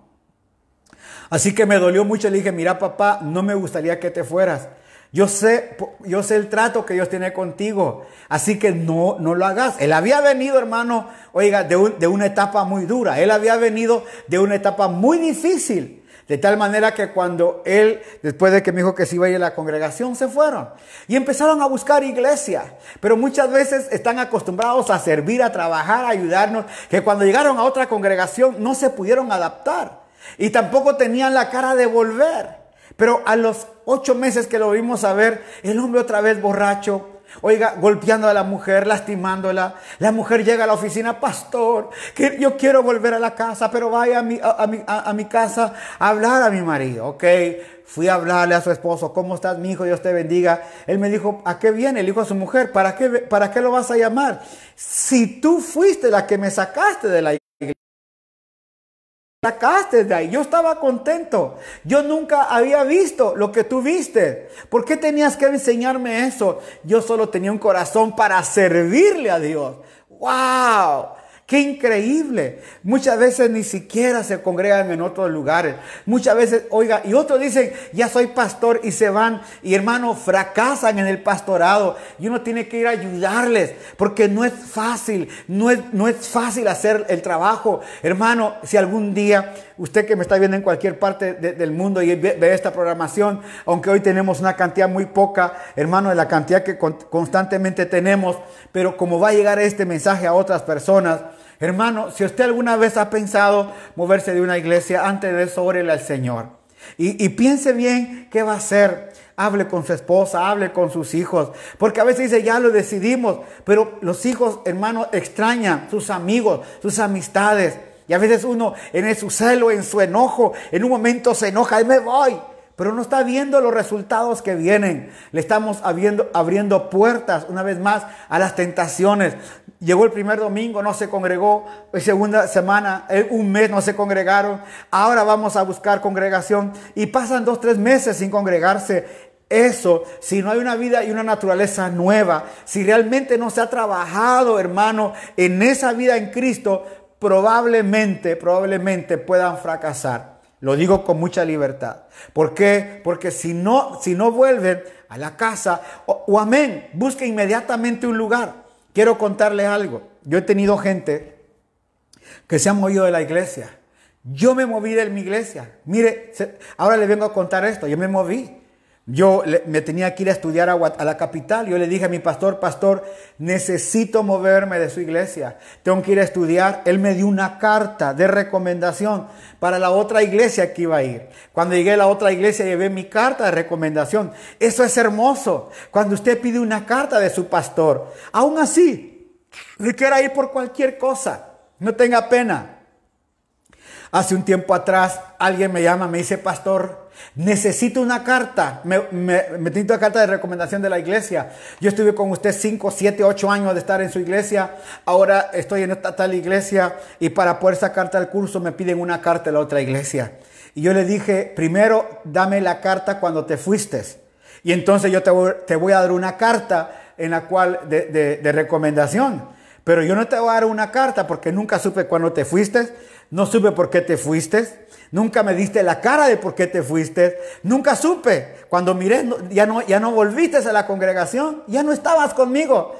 Así que me dolió mucho. Le dije, mira, papá, no me gustaría que te fueras. Yo sé, yo sé el trato que Dios tiene contigo. Así que no, no lo hagas. Él había venido, hermano, oiga, de una etapa muy dura. Él había venido de una etapa muy difícil. De tal manera que cuando él, después de que me dijo que se iba a ir a la congregación, se fueron. Y empezaron a buscar iglesia. Pero muchas veces están acostumbrados a servir, a trabajar, a ayudarnos, que cuando llegaron a otra congregación no se pudieron adaptar. Y tampoco tenían la cara de volver. Pero a los ocho meses que lo vimos a ver, el hombre otra vez borracho, Oiga, golpeando a la mujer, lastimándola. La mujer llega a la oficina, pastor, que yo quiero volver a la casa, pero vaya a mi, a, mi, a, mi, casa a hablar a mi marido. Ok, fui a hablarle a su esposo, ¿cómo estás, mi hijo? Dios te bendiga. Él me dijo, ¿a qué viene? Le dijo a su mujer, ¿para qué, ¿para qué lo vas a llamar? Si tú fuiste la que me sacaste de la sacaste de ahí. Yo estaba contento. Yo nunca había visto lo que tú viste. ¿Por qué tenías que enseñarme eso? Yo solo tenía un corazón para servirle a Dios. ¡Wow! Qué increíble. Muchas veces ni siquiera se congregan en otros lugares. Muchas veces, oiga, y otros dicen, ya soy pastor y se van y hermano, fracasan en el pastorado. Y uno tiene que ir a ayudarles porque no es fácil, no es, no es fácil hacer el trabajo. Hermano, si algún día usted que me está viendo en cualquier parte del mundo y ve, ve, esta programación, aunque hoy tenemos una cantidad muy poca, hermano, de la cantidad que constantemente tenemos, pero como va a llegar este mensaje a otras personas, Hermano, si usted alguna vez ha pensado moverse de una iglesia, antes de eso órele al Señor. Y, y, piense bien qué va a hacer. Hable con su esposa, hable con sus hijos. Porque a veces dice, ya lo decidimos. Pero los hijos, hermano, extrañan sus amigos, sus amistades. Y a veces uno en su celo, en su enojo, en un momento se enoja y me voy pero no está viendo los resultados que vienen. Le estamos abriendo, abriendo, puertas una vez más a las tentaciones. Llegó el primer domingo, no se congregó. Segunda semana, un mes no se congregaron. Ahora vamos a buscar congregación y pasan dos, tres meses sin congregarse. Eso, si no hay una vida y una naturaleza nueva, si realmente no se ha trabajado, hermano, en esa vida en Cristo, probablemente, probablemente puedan fracasar. Lo digo con mucha libertad. ¿Por qué? Porque si no, si no vuelven a la casa, o, amén, busque inmediatamente un lugar. Quiero contarle algo. Yo he tenido gente que se ha movido de la iglesia. Yo me moví de mi iglesia. Mire, ahora le vengo a contar esto. Yo me moví. Yo me tenía que ir a estudiar a, la capital. Yo le dije a mi pastor, pastor, necesito moverme de su iglesia. Tengo que ir a estudiar. Él me dio una carta de recomendación para la otra iglesia que iba a ir. Cuando llegué a la otra iglesia llevé mi carta de recomendación. Eso es hermoso. Cuando usted pide una carta de su pastor. Aún así, le quiera ir por cualquier cosa. No tenga pena. Hace un tiempo atrás alguien me llama, me dice, pastor, Necesito una carta. Me, me, necesito una carta de recomendación de la iglesia. Yo estuve con usted 5, 7, 8 años de estar en su iglesia. Ahora estoy en esta tal iglesia y para poder sacar tal curso me piden una carta de la otra iglesia. Y yo le dije, primero dame la carta cuando te fuiste. Y entonces yo te voy, a dar una carta en la cual de, de, de recomendación. Pero yo no te voy a dar una carta porque nunca supe cuándo te fuiste, no supe por qué te fuiste Nunca me diste la cara de por qué te fuiste. Nunca supe. Cuando miré, ya no, ya no volviste a la congregación. Ya no estabas conmigo.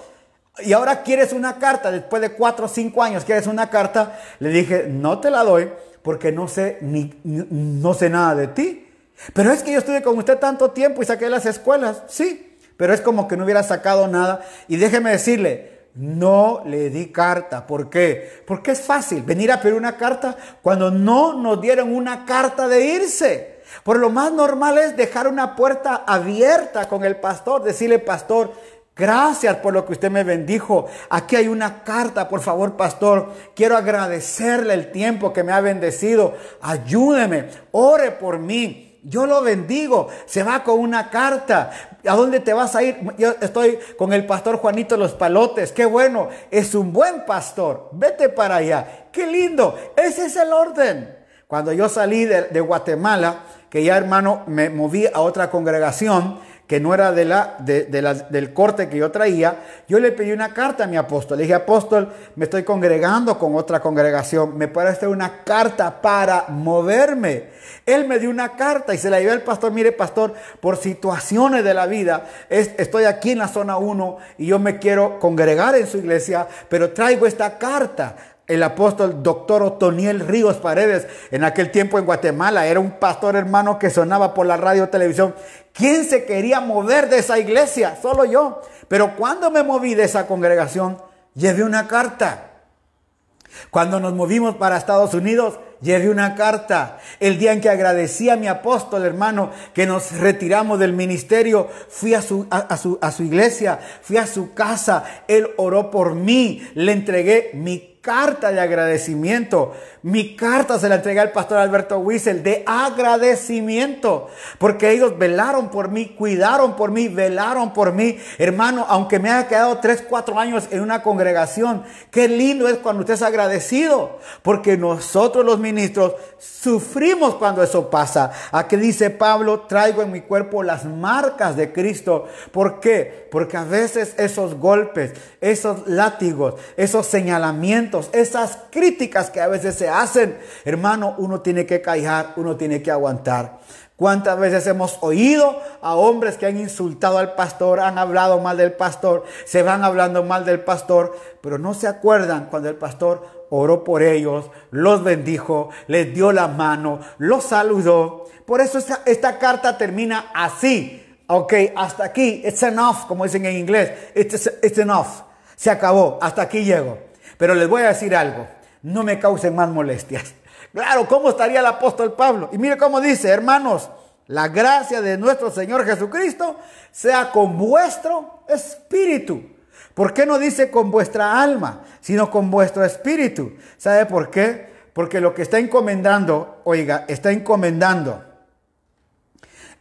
Y ahora quieres una carta. Después de cuatro o cinco años quieres una carta. Le dije, no te la doy porque no sé, ni, no sé nada de ti. Pero es que yo estuve con usted tanto tiempo y saqué las escuelas. Sí. Pero es como que no hubiera sacado nada. Y déjeme decirle, no le di carta. ¿Por qué? Porque es fácil venir a pedir una carta cuando no nos dieron una carta de irse. Por lo más normal es dejar una puerta abierta con el pastor, decirle, pastor, Gracias por lo que usted me bendijo. Aquí hay una carta, por favor, pastor. Quiero agradecerle el tiempo que me ha bendecido. Ayúdeme, ore por mí. Yo lo bendigo. Se va con una carta. ¿A dónde te vas a ir? Yo estoy con el pastor Juanito Los Palotes. Qué bueno. Es un buen pastor. Vete para allá. Qué lindo. Ese es el orden. Cuando yo salí de, de Guatemala, que ya hermano me moví a otra congregación, que no era de la, de, del corte que yo traía, yo le pedí una carta a mi apóstol. Le dije, apóstol, me estoy congregando con otra congregación, me puede hacer una carta para moverme. Él me dio una carta y se la llevé al pastor, mire pastor, por situaciones de la vida, estoy aquí en la zona 1 y yo me quiero congregar en su iglesia, pero traigo esta carta el apóstol doctor Otoniel Ríos Paredes, en aquel tiempo en Guatemala, era un pastor hermano que sonaba por la radio televisión. ¿Quién se quería mover de esa iglesia? Solo yo. Pero cuando me moví de esa congregación, llevé una carta. Cuando nos movimos para Estados Unidos, llevé una carta. El día en que agradecí a mi apóstol, hermano, que nos retiramos del ministerio, fui a su, a, su, a su iglesia, fui a su casa, él oró por mí, le entregué mi carta de agradecimiento. Mi carta se la entregué al pastor Alberto Wiesel de agradecimiento, porque ellos velaron por mí, cuidaron por mí, velaron por mí. Hermano, aunque me haya quedado tres, cuatro años en una congregación, qué lindo es cuando usted es agradecido, porque nosotros los ministros sufrimos cuando eso pasa. Aquí dice Pablo, traigo en mi cuerpo las marcas de Cristo. ¿Por qué? Porque a veces esos golpes, esos látigos, esos señalamientos, esas críticas que a veces se hacen, hermano, uno tiene que callar, uno tiene que aguantar. ¿Cuántas veces hemos oído a hombres que han insultado al pastor, han hablado mal del pastor, se van hablando mal del pastor, pero no se acuerdan cuando el pastor oró por ellos, los bendijo, les dio la mano, los saludó? Por eso esta, carta termina así. Ok, hasta aquí, it's enough, como dicen en inglés, it's enough, se acabó, hasta aquí llego. Pero les voy a decir algo, no me causen más molestias. Claro, ¿cómo estaría el apóstol Pablo? Y mire cómo dice, hermanos, la gracia de nuestro Señor Jesucristo sea con vuestro espíritu. ¿Por qué no dice con vuestra alma, sino con vuestro espíritu? ¿Sabe por qué? Porque lo que está encomendando, oiga, está encomendando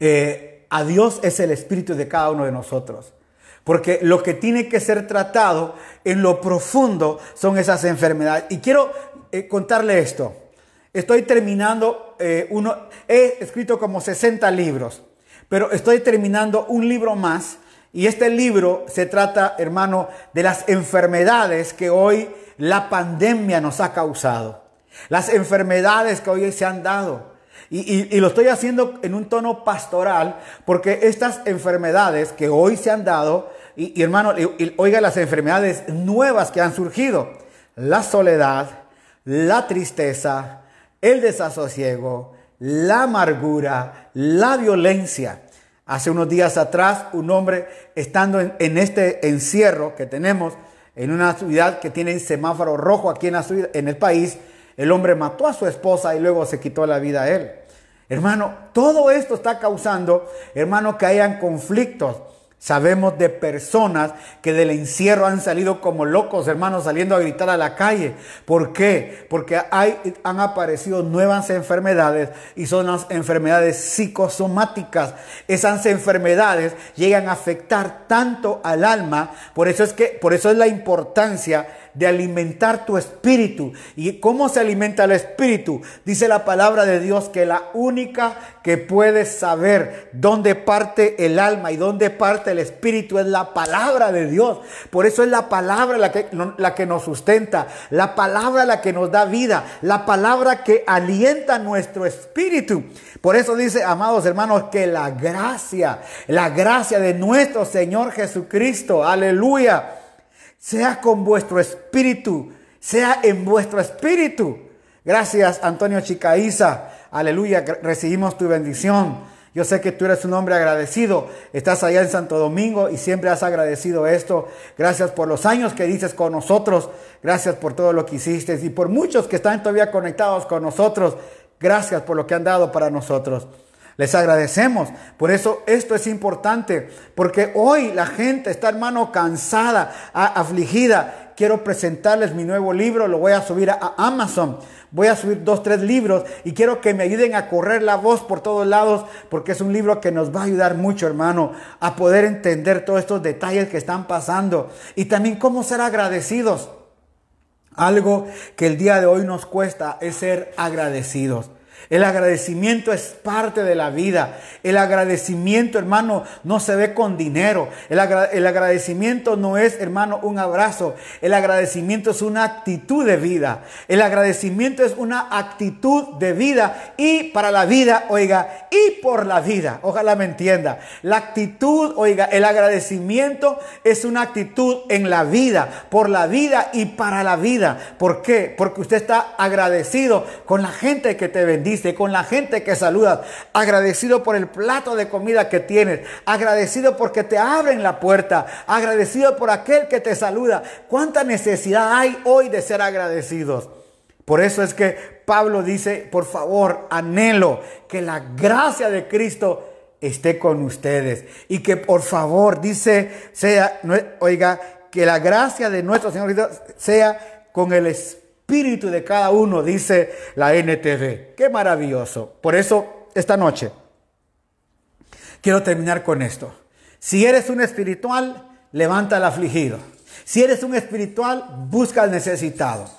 eh, a Dios es el espíritu de cada uno de nosotros. Porque lo que tiene que ser tratado en lo profundo son esas enfermedades. Y quiero eh, contarle esto. Estoy terminando eh, uno, he escrito como 60 libros, pero estoy terminando un libro más. Y este libro se trata, hermano, de las enfermedades que hoy la pandemia nos ha causado. Las enfermedades que hoy se han dado. Y, y, lo estoy haciendo en un tono pastoral porque estas enfermedades que hoy se han dado y, hermano, oiga las enfermedades nuevas que han surgido. La soledad, la tristeza, el desasosiego, la amargura, la violencia. Hace unos días atrás, un hombre estando en, este encierro que tenemos en una ciudad que tiene semáforo rojo aquí en, en el país, el hombre mató a su esposa y luego se quitó la vida a él. Hermano, todo esto está causando, hermano, que hayan conflictos. Sabemos de personas que del encierro han salido como locos, hermanos, saliendo a gritar a la calle. ¿Por qué? Porque hay, han aparecido nuevas enfermedades y son las enfermedades psicosomáticas. Esas enfermedades llegan a afectar tanto al alma. Por eso es que, por eso es la importancia de alimentar tu espíritu. ¿Y cómo se alimenta el espíritu? Dice la palabra de Dios que la única que puede saber dónde parte el alma y dónde parte el espíritu es la palabra de Dios. Por eso es la palabra la que, la que nos sustenta, la palabra la que nos da vida, la palabra que alienta nuestro espíritu. Por eso dice, amados hermanos, que la gracia, la gracia de nuestro Señor Jesucristo, aleluya sea con vuestro espíritu, sea en vuestro espíritu. Gracias, Antonio Chicaiza. Aleluya, recibimos tu bendición. Yo sé que tú eres un hombre agradecido. Estás allá en Santo Domingo y siempre has agradecido esto. Gracias por los años que dices con nosotros. Gracias por todo lo que hiciste y por muchos que están todavía conectados con nosotros. Gracias por lo que han dado para nosotros. Les agradecemos. Por eso esto es importante, porque hoy la gente está, hermano, cansada, afligida. Quiero presentarles mi nuevo libro, lo voy a subir a Amazon. Voy a subir dos, tres libros y quiero que me ayuden a correr la voz por todos lados porque es un libro que nos va a ayudar mucho, hermano, a poder entender todos estos detalles que están pasando y también cómo ser agradecidos. Algo que el día de hoy nos cuesta es ser agradecidos. El agradecimiento es parte de la vida. El agradecimiento, hermano, no se ve con dinero. El, agradecimiento no es, hermano, un abrazo. El agradecimiento es una actitud de vida. El agradecimiento es una actitud de vida y para la vida, oiga, y por la vida. Ojalá me entienda. La actitud, oiga, el agradecimiento es una actitud en la vida, por la vida y para la vida. ¿Por qué? Porque usted está agradecido con la gente que te bendice con la gente que saludas, agradecido por el plato de comida que tienes, agradecido porque te abren la puerta, agradecido por aquel que te saluda. ¿Cuánta necesidad hay hoy de ser agradecidos? Por eso es que Pablo dice, por favor, anhelo que la gracia de Cristo esté con ustedes y que por favor, dice, sea, oiga, que la gracia de nuestro Señor sea con el Espíritu espíritu de cada uno, dice la NTV. Qué maravilloso. Por eso, esta noche, quiero terminar con esto. Si eres un espiritual, levanta al afligido. Si eres un espiritual, busca al necesitado.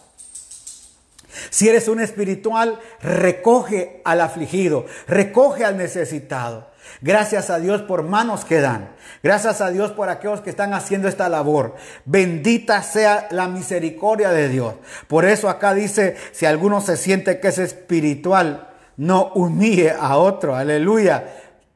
Si eres un espiritual, recoge al afligido, recoge al necesitado. Gracias a Dios por manos que dan. Gracias a Dios por aquellos que están haciendo esta labor. Bendita sea la misericordia de Dios. Por eso acá dice, si alguno se siente que es espiritual, no humille a otro. Aleluya.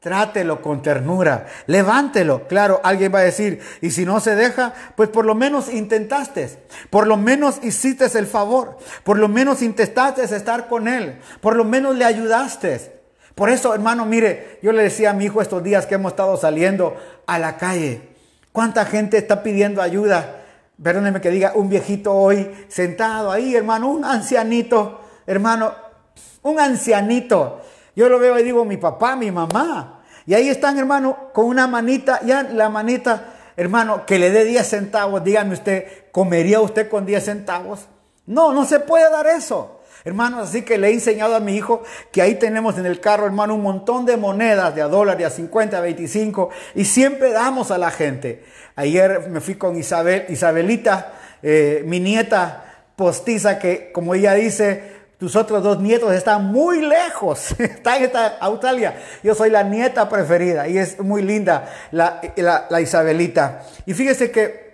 Trátelo con ternura, levántelo. Claro, alguien va a decir, y si no se deja, pues por lo menos intentaste, por lo menos hiciste el favor, por lo menos intentaste estar con él, por lo menos le ayudaste. Por eso, hermano, mire, yo le decía a mi hijo estos días que hemos estado saliendo a la calle, ¿cuánta gente está pidiendo ayuda? Perdóneme que diga, un viejito hoy sentado ahí, hermano, un ancianito, hermano, un ancianito. Yo lo veo y digo, mi papá, mi mamá. Y ahí están, hermano, con una manita, ya la manita, hermano, que le dé 10 centavos. Dígame usted, ¿comería usted con 10 centavos? No, no se puede dar eso. Hermanos, así que le he enseñado a mi hijo que ahí tenemos en el carro, hermano, un montón de monedas de a dólar, de a 50, a 25, y siempre damos a la gente. Ayer me fui con Isabel, Isabelita, eh, mi nieta postiza, que como ella dice, tus otros dos nietos están muy lejos, están en Australia. Yo soy la nieta preferida y es muy linda la, la Isabelita. Y fíjese que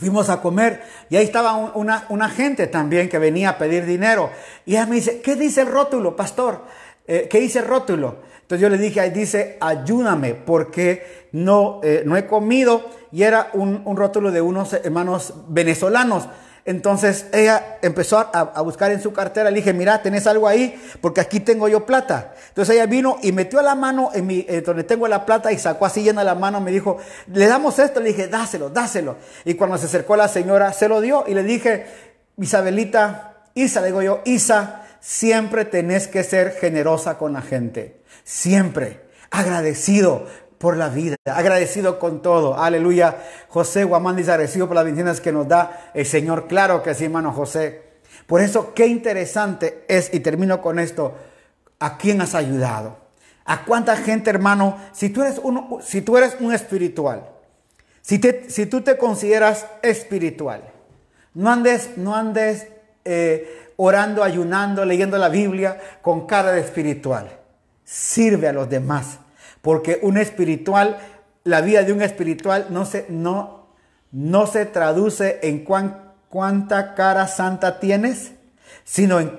Fuimos a comer y ahí estaba una, gente también que venía a pedir dinero. Y ella me dice, ¿qué dice el rótulo, pastor? Eh, ¿Qué dice el rótulo? Entonces yo le dije, ahí dice, ayúdame porque no, eh, no he comido. Y era un, un rótulo de unos hermanos venezolanos. Entonces ella empezó a, buscar en su cartera. Le dije, mira, tenés algo ahí, porque aquí tengo yo plata. Entonces ella vino y metió la mano en mi, eh, donde tengo la plata y sacó así llena la mano. Me dijo, le damos esto. Le dije, dáselo, dáselo. Y cuando se acercó la señora, se lo dio y le dije, Isabelita, Isa, le digo yo, Isa, siempre tenés que ser generosa con la gente. Siempre. Agradecido por la vida, agradecido con todo. Aleluya. José Guamán dice agradecido por las bendiciones que nos da el Señor. Claro que sí, hermano José. Por eso, qué interesante es, y termino con esto, ¿a quién has ayudado? ¿A cuánta gente, hermano? Si tú eres, uno, si tú eres un espiritual, si, tú te consideras espiritual, no andes, no andes eh, orando, ayunando, leyendo la Biblia con cara de espiritual. Sirve a los demás porque un espiritual, la vida de un espiritual no se, no, no se traduce en cuánta cara santa tienes, sino en,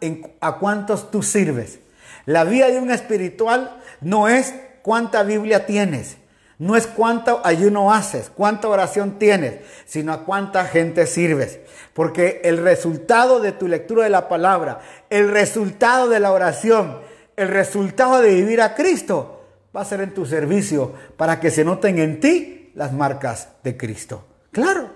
en a cuántos tú sirves. La vida de un espiritual no es cuánta Biblia tienes, no es cuánto ayuno haces, cuánta oración tienes, sino a cuánta gente sirves. Porque el resultado de tu lectura de la palabra, el resultado de la oración, el resultado de vivir a Cristo, va a ser en tu servicio para que se noten en ti las marcas de Cristo. Claro.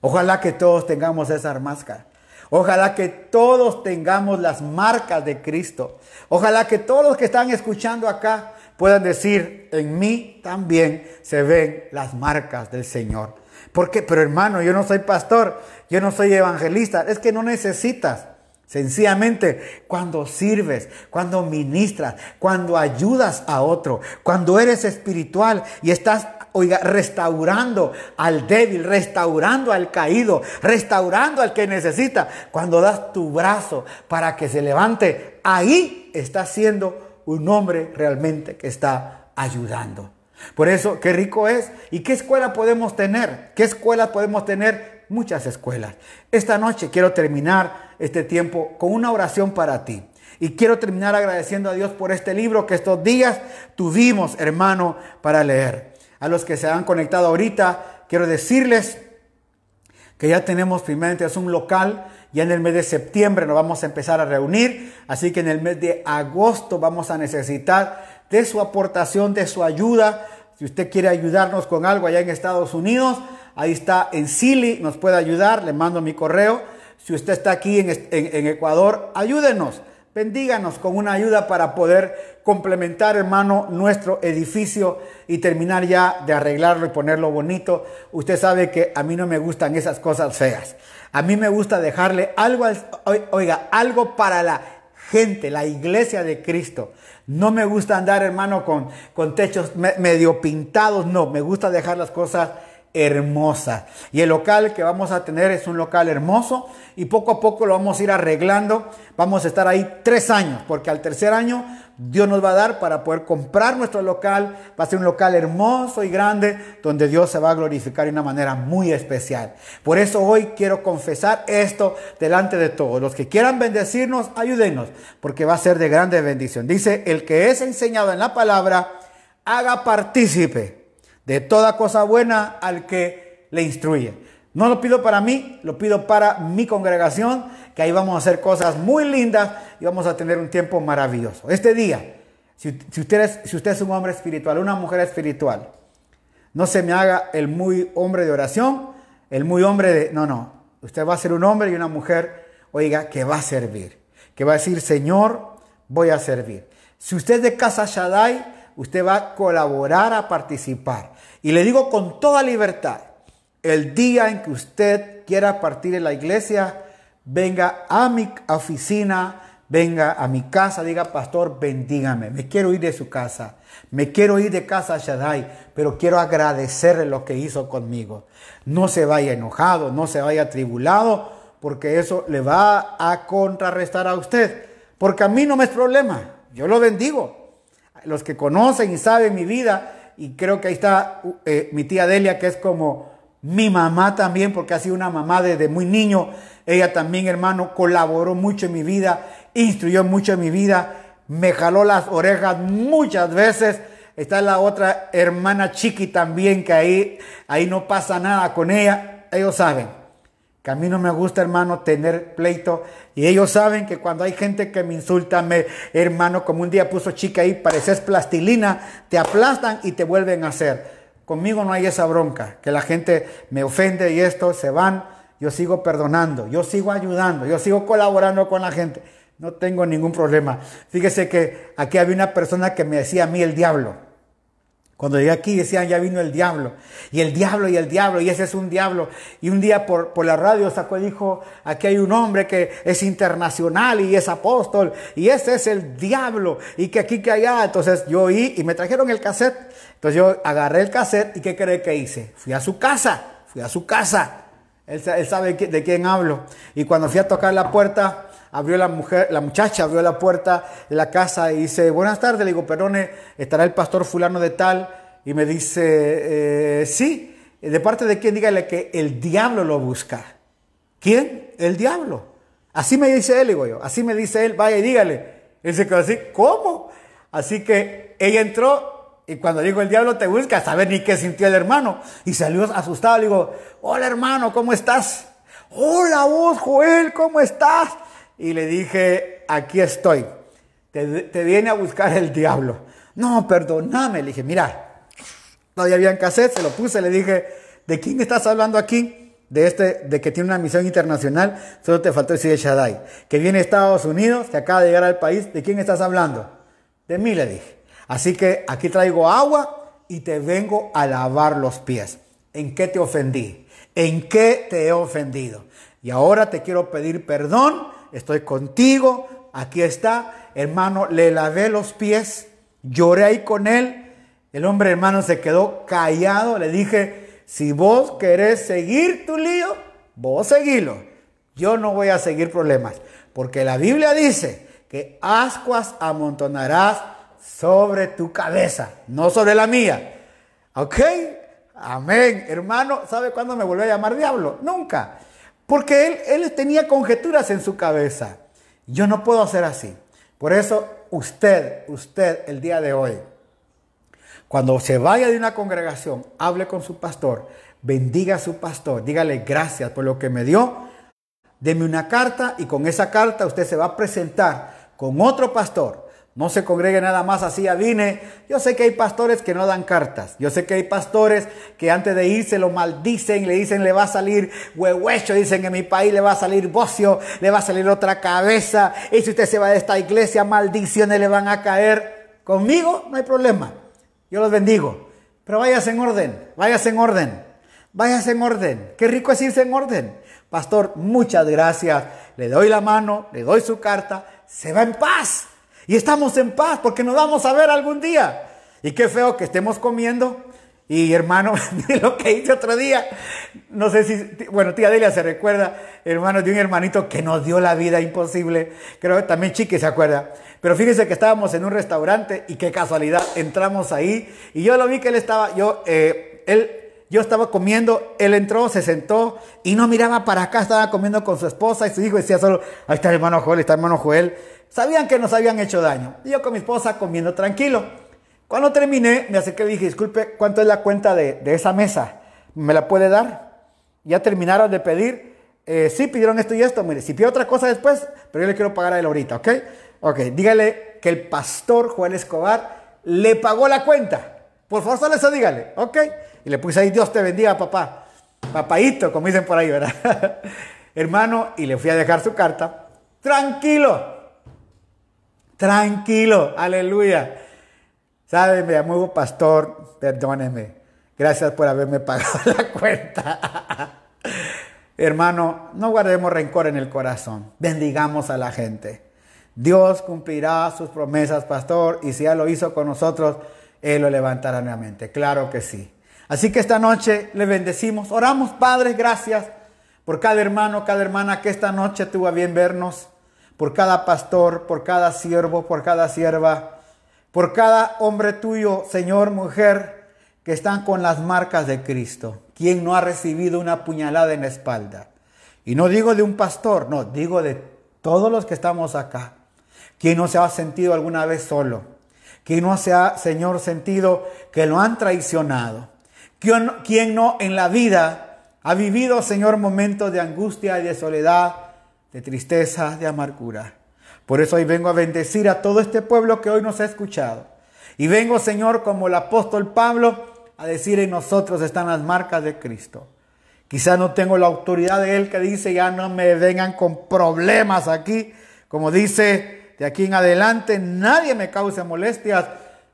Ojalá que todos tengamos esa máscara. Ojalá que todos tengamos las marcas de Cristo. Ojalá que todos los que están escuchando acá puedan decir, en mí también se ven las marcas del Señor. ¿Por qué? Pero hermano, yo no soy pastor, yo no soy evangelista. Es que no necesitas. Sencillamente, cuando sirves, cuando ministras, cuando ayudas a otro, cuando eres espiritual y estás, oiga, restaurando al débil, restaurando al caído, restaurando al que necesita, cuando das tu brazo para que se levante, ahí estás siendo un hombre realmente que está ayudando. Por eso, qué rico es. ¿Y qué escuela podemos tener? ¿Qué escuela podemos tener? Muchas escuelas. Esta noche quiero terminar este tiempo con una oración para ti. Y quiero terminar agradeciendo a Dios por este libro que estos días tuvimos, hermano, para leer. A los que se han conectado ahorita, quiero decirles que ya tenemos primeramente es un local, ya en el mes de septiembre nos vamos a empezar a reunir, así que en el mes de agosto vamos a necesitar de su aportación, de su ayuda. Si usted quiere ayudarnos con algo allá en Estados Unidos, ahí está en Sili, nos puede ayudar, le mando mi correo si usted está aquí en, Ecuador, ayúdenos, bendíganos con una ayuda para poder complementar, hermano, nuestro edificio y terminar ya de arreglarlo y ponerlo bonito. Usted sabe que a mí no me gustan esas cosas feas. A mí me gusta dejarle algo, oiga, algo para la gente, la iglesia de Cristo. No me gusta andar, hermano, con, con techos medio pintados. No, me gusta dejar las cosas hermosa. Y el local que vamos a tener es un local hermoso y poco a poco lo vamos a ir arreglando. Vamos a estar ahí tres años, porque al tercer año Dios nos va a dar para poder comprar nuestro local. Va a ser un local hermoso y grande donde Dios se va a glorificar de una manera muy especial. Por eso hoy quiero confesar esto delante de todos. Los que quieran bendecirnos, ayúdenos, porque va a ser de grande bendición. Dice, el que es enseñado en la palabra, haga partícipe de toda cosa buena al que le instruye. No lo pido para mí, lo pido para mi congregación, que ahí vamos a hacer cosas muy lindas y vamos a tener un tiempo maravilloso. Este día, si, usted, es, si usted es un hombre espiritual, una mujer espiritual, no se me haga el muy hombre de oración, el muy hombre de... No, no, usted va a ser un hombre y una mujer, oiga, que va a servir, que va a decir, Señor, voy a servir. Si usted es de Casa Shaddai, usted va a colaborar a participar. Y le digo con toda libertad, el día en que usted quiera partir de la iglesia, venga a mi oficina, venga a mi casa, diga, pastor, bendígame, me quiero ir de su casa, me quiero ir de casa a Shaddai, pero quiero agradecerle lo que hizo conmigo. No se vaya enojado, no se vaya atribulado, porque eso le va a contrarrestar a usted, porque a mí no me es problema, yo lo bendigo los que conocen y saben mi vida, y creo que ahí está eh, mi tía Delia, que es como mi mamá también, porque ha sido una mamá desde muy niño. Ella también, hermano, colaboró mucho en mi vida, instruyó mucho en mi vida, me jaló las orejas muchas veces. Está la otra hermana Chiqui también, que ahí, ahí no pasa nada con ella. Ellos saben que a mí no me gusta, hermano, tener pleito. Y ellos saben que cuando hay gente que me insulta, me, hermano, como un día puso chica ahí, pareces plastilina, te aplastan y te vuelven a hacer. Conmigo no hay esa bronca, que la gente me ofende y esto, se van. Yo sigo perdonando, yo sigo ayudando, yo sigo colaborando con la gente. No tengo ningún problema. Fíjese que aquí había una persona que me decía a mí el diablo. Cuando llegué aquí decían, ya vino el diablo. Y el diablo y el diablo, y ese es un diablo. Y un día por, por la radio sacó y dijo, aquí hay un hombre que es internacional y es apóstol. Y ese es el diablo. Y que aquí, que allá. Entonces yo oí y me trajeron el cassette. Entonces yo agarré el cassette y ¿qué cree que hice? Fui a su casa. Fui a su casa. Él, él sabe de quién hablo. Y cuando fui a tocar la puerta, abrió la mujer, la muchacha abrió la puerta de la casa y dice, buenas tardes, le digo, perdone, ¿estará el pastor fulano de tal? Y me dice, eh, sí, ¿de parte de quién? Dígale que el diablo lo busca. ¿Quién? El diablo. Así me dice él, digo yo, así me dice él, vaya y dígale. Él se quedó así, ¿cómo? Así que ella entró y cuando digo el diablo te busca, saber ni qué sintió el hermano. Y salió asustado, le digo, hola hermano, ¿cómo estás? Hola vos, Joel, ¿cómo estás? Y le dije, aquí estoy, te, viene a buscar el diablo. No, perdóname, le dije, mira, todavía había en cassette, se lo puse, le dije, ¿de quién estás hablando aquí? de este, de que tiene una misión internacional, solo te faltó decir Shaddai. Que viene a Estados Unidos, que acaba de llegar al país, ¿de quién estás hablando? De mí le dije. Así que aquí traigo agua y te vengo a lavar los pies. ¿En qué te ofendí? ¿En qué te he ofendido? Y ahora te quiero pedir perdón, estoy contigo, aquí está, hermano, le lavé los pies, lloré ahí con él, el hombre hermano se quedó callado, le dije, si vos querés seguir tu lío, vos seguilo. Yo no voy a seguir problemas, porque la Biblia dice que ascuas amontonarás sobre tu cabeza, no sobre la mía. ¿Ok? Amén. Hermano, ¿sabe cuándo me volvió a llamar diablo? Nunca. Porque él, él tenía conjeturas en su cabeza. Yo no puedo hacer así. Por eso usted, usted el día de hoy, cuando se vaya de una congregación, hable con su pastor, bendiga a su pastor, dígale gracias por lo que me dio, deme una carta y con esa carta usted se va a presentar con otro pastor no se congregue nada más así a vine. Yo sé que hay pastores que no dan cartas. Yo sé que hay pastores que antes de irse lo maldicen, le dicen le va a salir huehuecho, dicen en mi país le va a salir bocio, le va a salir otra cabeza. Y si usted se va de esta iglesia, maldiciones le van a caer. Conmigo no hay problema. Yo los bendigo. Pero váyase en orden, váyase en orden, váyase en orden. Qué rico es irse en orden. Pastor, muchas gracias. Le doy la mano, le doy su carta, se va en paz. Y estamos en paz porque nos vamos a ver algún día. Y qué feo que estemos comiendo. Y hermano, lo que hice otro día, no sé si, bueno, tía Delia se recuerda, hermano, de un hermanito que nos dio la vida imposible. Creo que también Chique se acuerda. Pero fíjense que estábamos en un restaurante y qué casualidad, entramos ahí y yo lo vi que él estaba, yo, eh, él, yo estaba comiendo, él entró, se sentó y no miraba para acá, estaba comiendo con su esposa y su hijo decía solo, ahí está el hermano Joel, está el hermano Joel. Sabían que nos habían hecho daño. Y yo con mi esposa comiendo tranquilo. Cuando terminé, me acerqué y dije, disculpe, ¿cuánto es la cuenta de, esa mesa? ¿Me la puede dar? Ya terminaron de pedir. Eh, sí, pidieron esto y esto. Mire, si pide otra cosa después, pero yo le quiero pagar a él ahorita, ¿ok? Ok, dígale que el pastor Juan Escobar le pagó la cuenta. Por favor, solo eso dígale, ¿ok? Y le puse ahí, Dios te bendiga, papá. Papaito, como dicen por ahí, ¿verdad? Hermano, y le fui a dejar su carta. Tranquilo, Tranquilo, aleluya. ¿Sabe? Me llamó pastor, perdóneme. Gracias por haberme pagado la cuenta. Hermano, no guardemos rencor en el corazón. Bendigamos a la gente. Dios cumplirá sus promesas, pastor, y si ya lo hizo con nosotros, Él lo levantará nuevamente. Claro que sí. Así que esta noche le bendecimos. Oramos, Padre, gracias por cada hermano, cada hermana que esta noche tuvo a bien vernos por cada pastor, por cada siervo, por cada sierva, por cada hombre tuyo, Señor, mujer, que están con las marcas de Cristo. ¿Quién no ha recibido una puñalada en la espalda? Y no digo de un pastor, no, digo de todos los que estamos acá. ¿Quién no se ha sentido alguna vez solo? ¿Quién no se ha, Señor, sentido que lo han traicionado? ¿Quién, no en la vida ha vivido, Señor, momentos de angustia y de soledad? De tristeza, de amargura. Por eso hoy vengo a bendecir a todo este pueblo que hoy nos ha escuchado. Y vengo, Señor, como el apóstol Pablo, a decir en nosotros están las marcas de Cristo. Quizá no tengo la autoridad de Él que dice, ya no me vengan con problemas aquí. Como dice, de aquí en adelante nadie me cause molestias,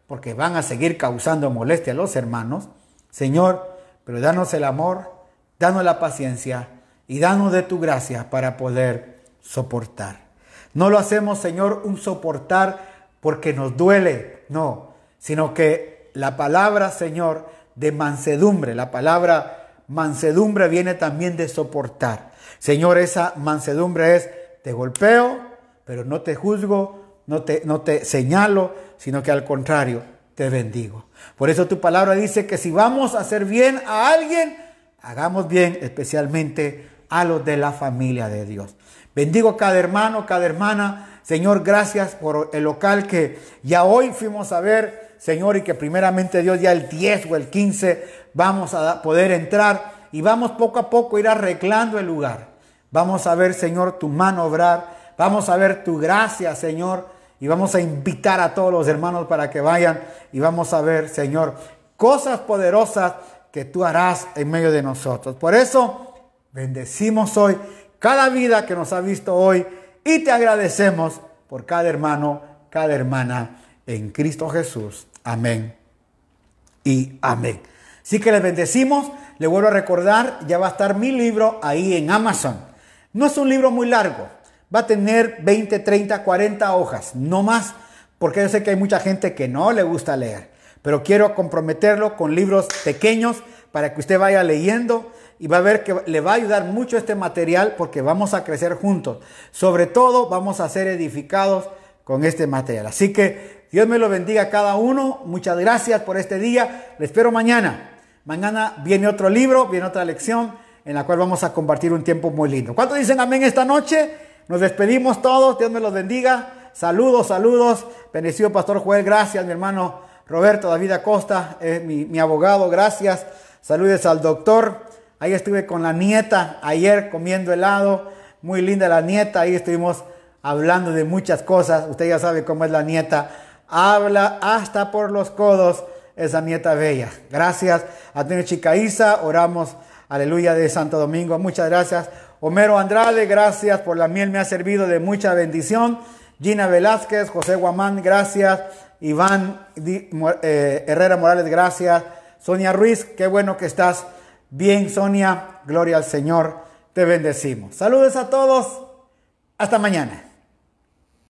porque van a seguir causando molestias los hermanos. Señor, pero danos el amor, danos la paciencia y danos de tu gracia para poder soportar. No lo hacemos, Señor, un soportar porque nos duele, no, sino que la palabra, Señor, de mansedumbre, la palabra mansedumbre viene también de soportar. Señor, esa mansedumbre es, te golpeo, pero no te juzgo, no te, no te señalo, sino que al contrario, te bendigo. Por eso tu palabra dice que si vamos a hacer bien a alguien, hagamos bien especialmente a los de la familia de Dios. Bendigo cada hermano, cada hermana. Señor, gracias por el local que ya hoy fuimos a ver, Señor, y que primeramente Dios ya el 10 o el 15 vamos a poder entrar y vamos poco a poco a ir arreglando el lugar. Vamos a ver, Señor, tu mano obrar. Vamos a ver tu gracia, Señor. Y vamos a invitar a todos los hermanos para que vayan y vamos a ver, Señor, cosas poderosas que tú harás en medio de nosotros. Por eso Bendecimos hoy cada vida que nos ha visto hoy y te agradecemos por cada hermano, cada hermana en Cristo Jesús. Amén y amén. Así que les bendecimos. Le vuelvo a recordar, ya va a estar mi libro ahí en Amazon. No es un libro muy largo. Va a tener 20, 30, 40 hojas, no más, porque yo sé que hay mucha gente que no le gusta leer. Pero quiero comprometerlo con libros pequeños para que usted vaya leyendo y va a ver que le va a ayudar mucho este material porque vamos a crecer juntos. Sobre todo vamos a ser edificados con este material. Así que Dios me lo bendiga a cada uno. Muchas gracias por este día. Le espero mañana. Mañana viene otro libro, viene otra lección en la cual vamos a compartir un tiempo muy lindo. ¿Cuántos dicen amén esta noche? Nos despedimos todos. Dios me los bendiga. Saludos, saludos. Bendecido Pastor Joel. Gracias, mi hermano Roberto David Acosta, mi, mi abogado. Gracias. Saludes al doctor. Ahí estuve con la nieta ayer comiendo helado. Muy linda la nieta. Ahí estuvimos hablando de muchas cosas. Usted ya sabe cómo es la nieta habla hasta por los codos esa nieta bella. Gracias a Chica Chicaiza, oramos, aleluya, de Santo Domingo. Muchas gracias. Homero Andrade, gracias por la miel, me ha servido de mucha bendición. Gina Velázquez, José Guamán, gracias. Iván eh, Herrera Morales, gracias. Sonia Ruiz, qué bueno que estás bien, Sonia. Gloria al Señor, te bendecimos. Saludos a todos. Hasta mañana.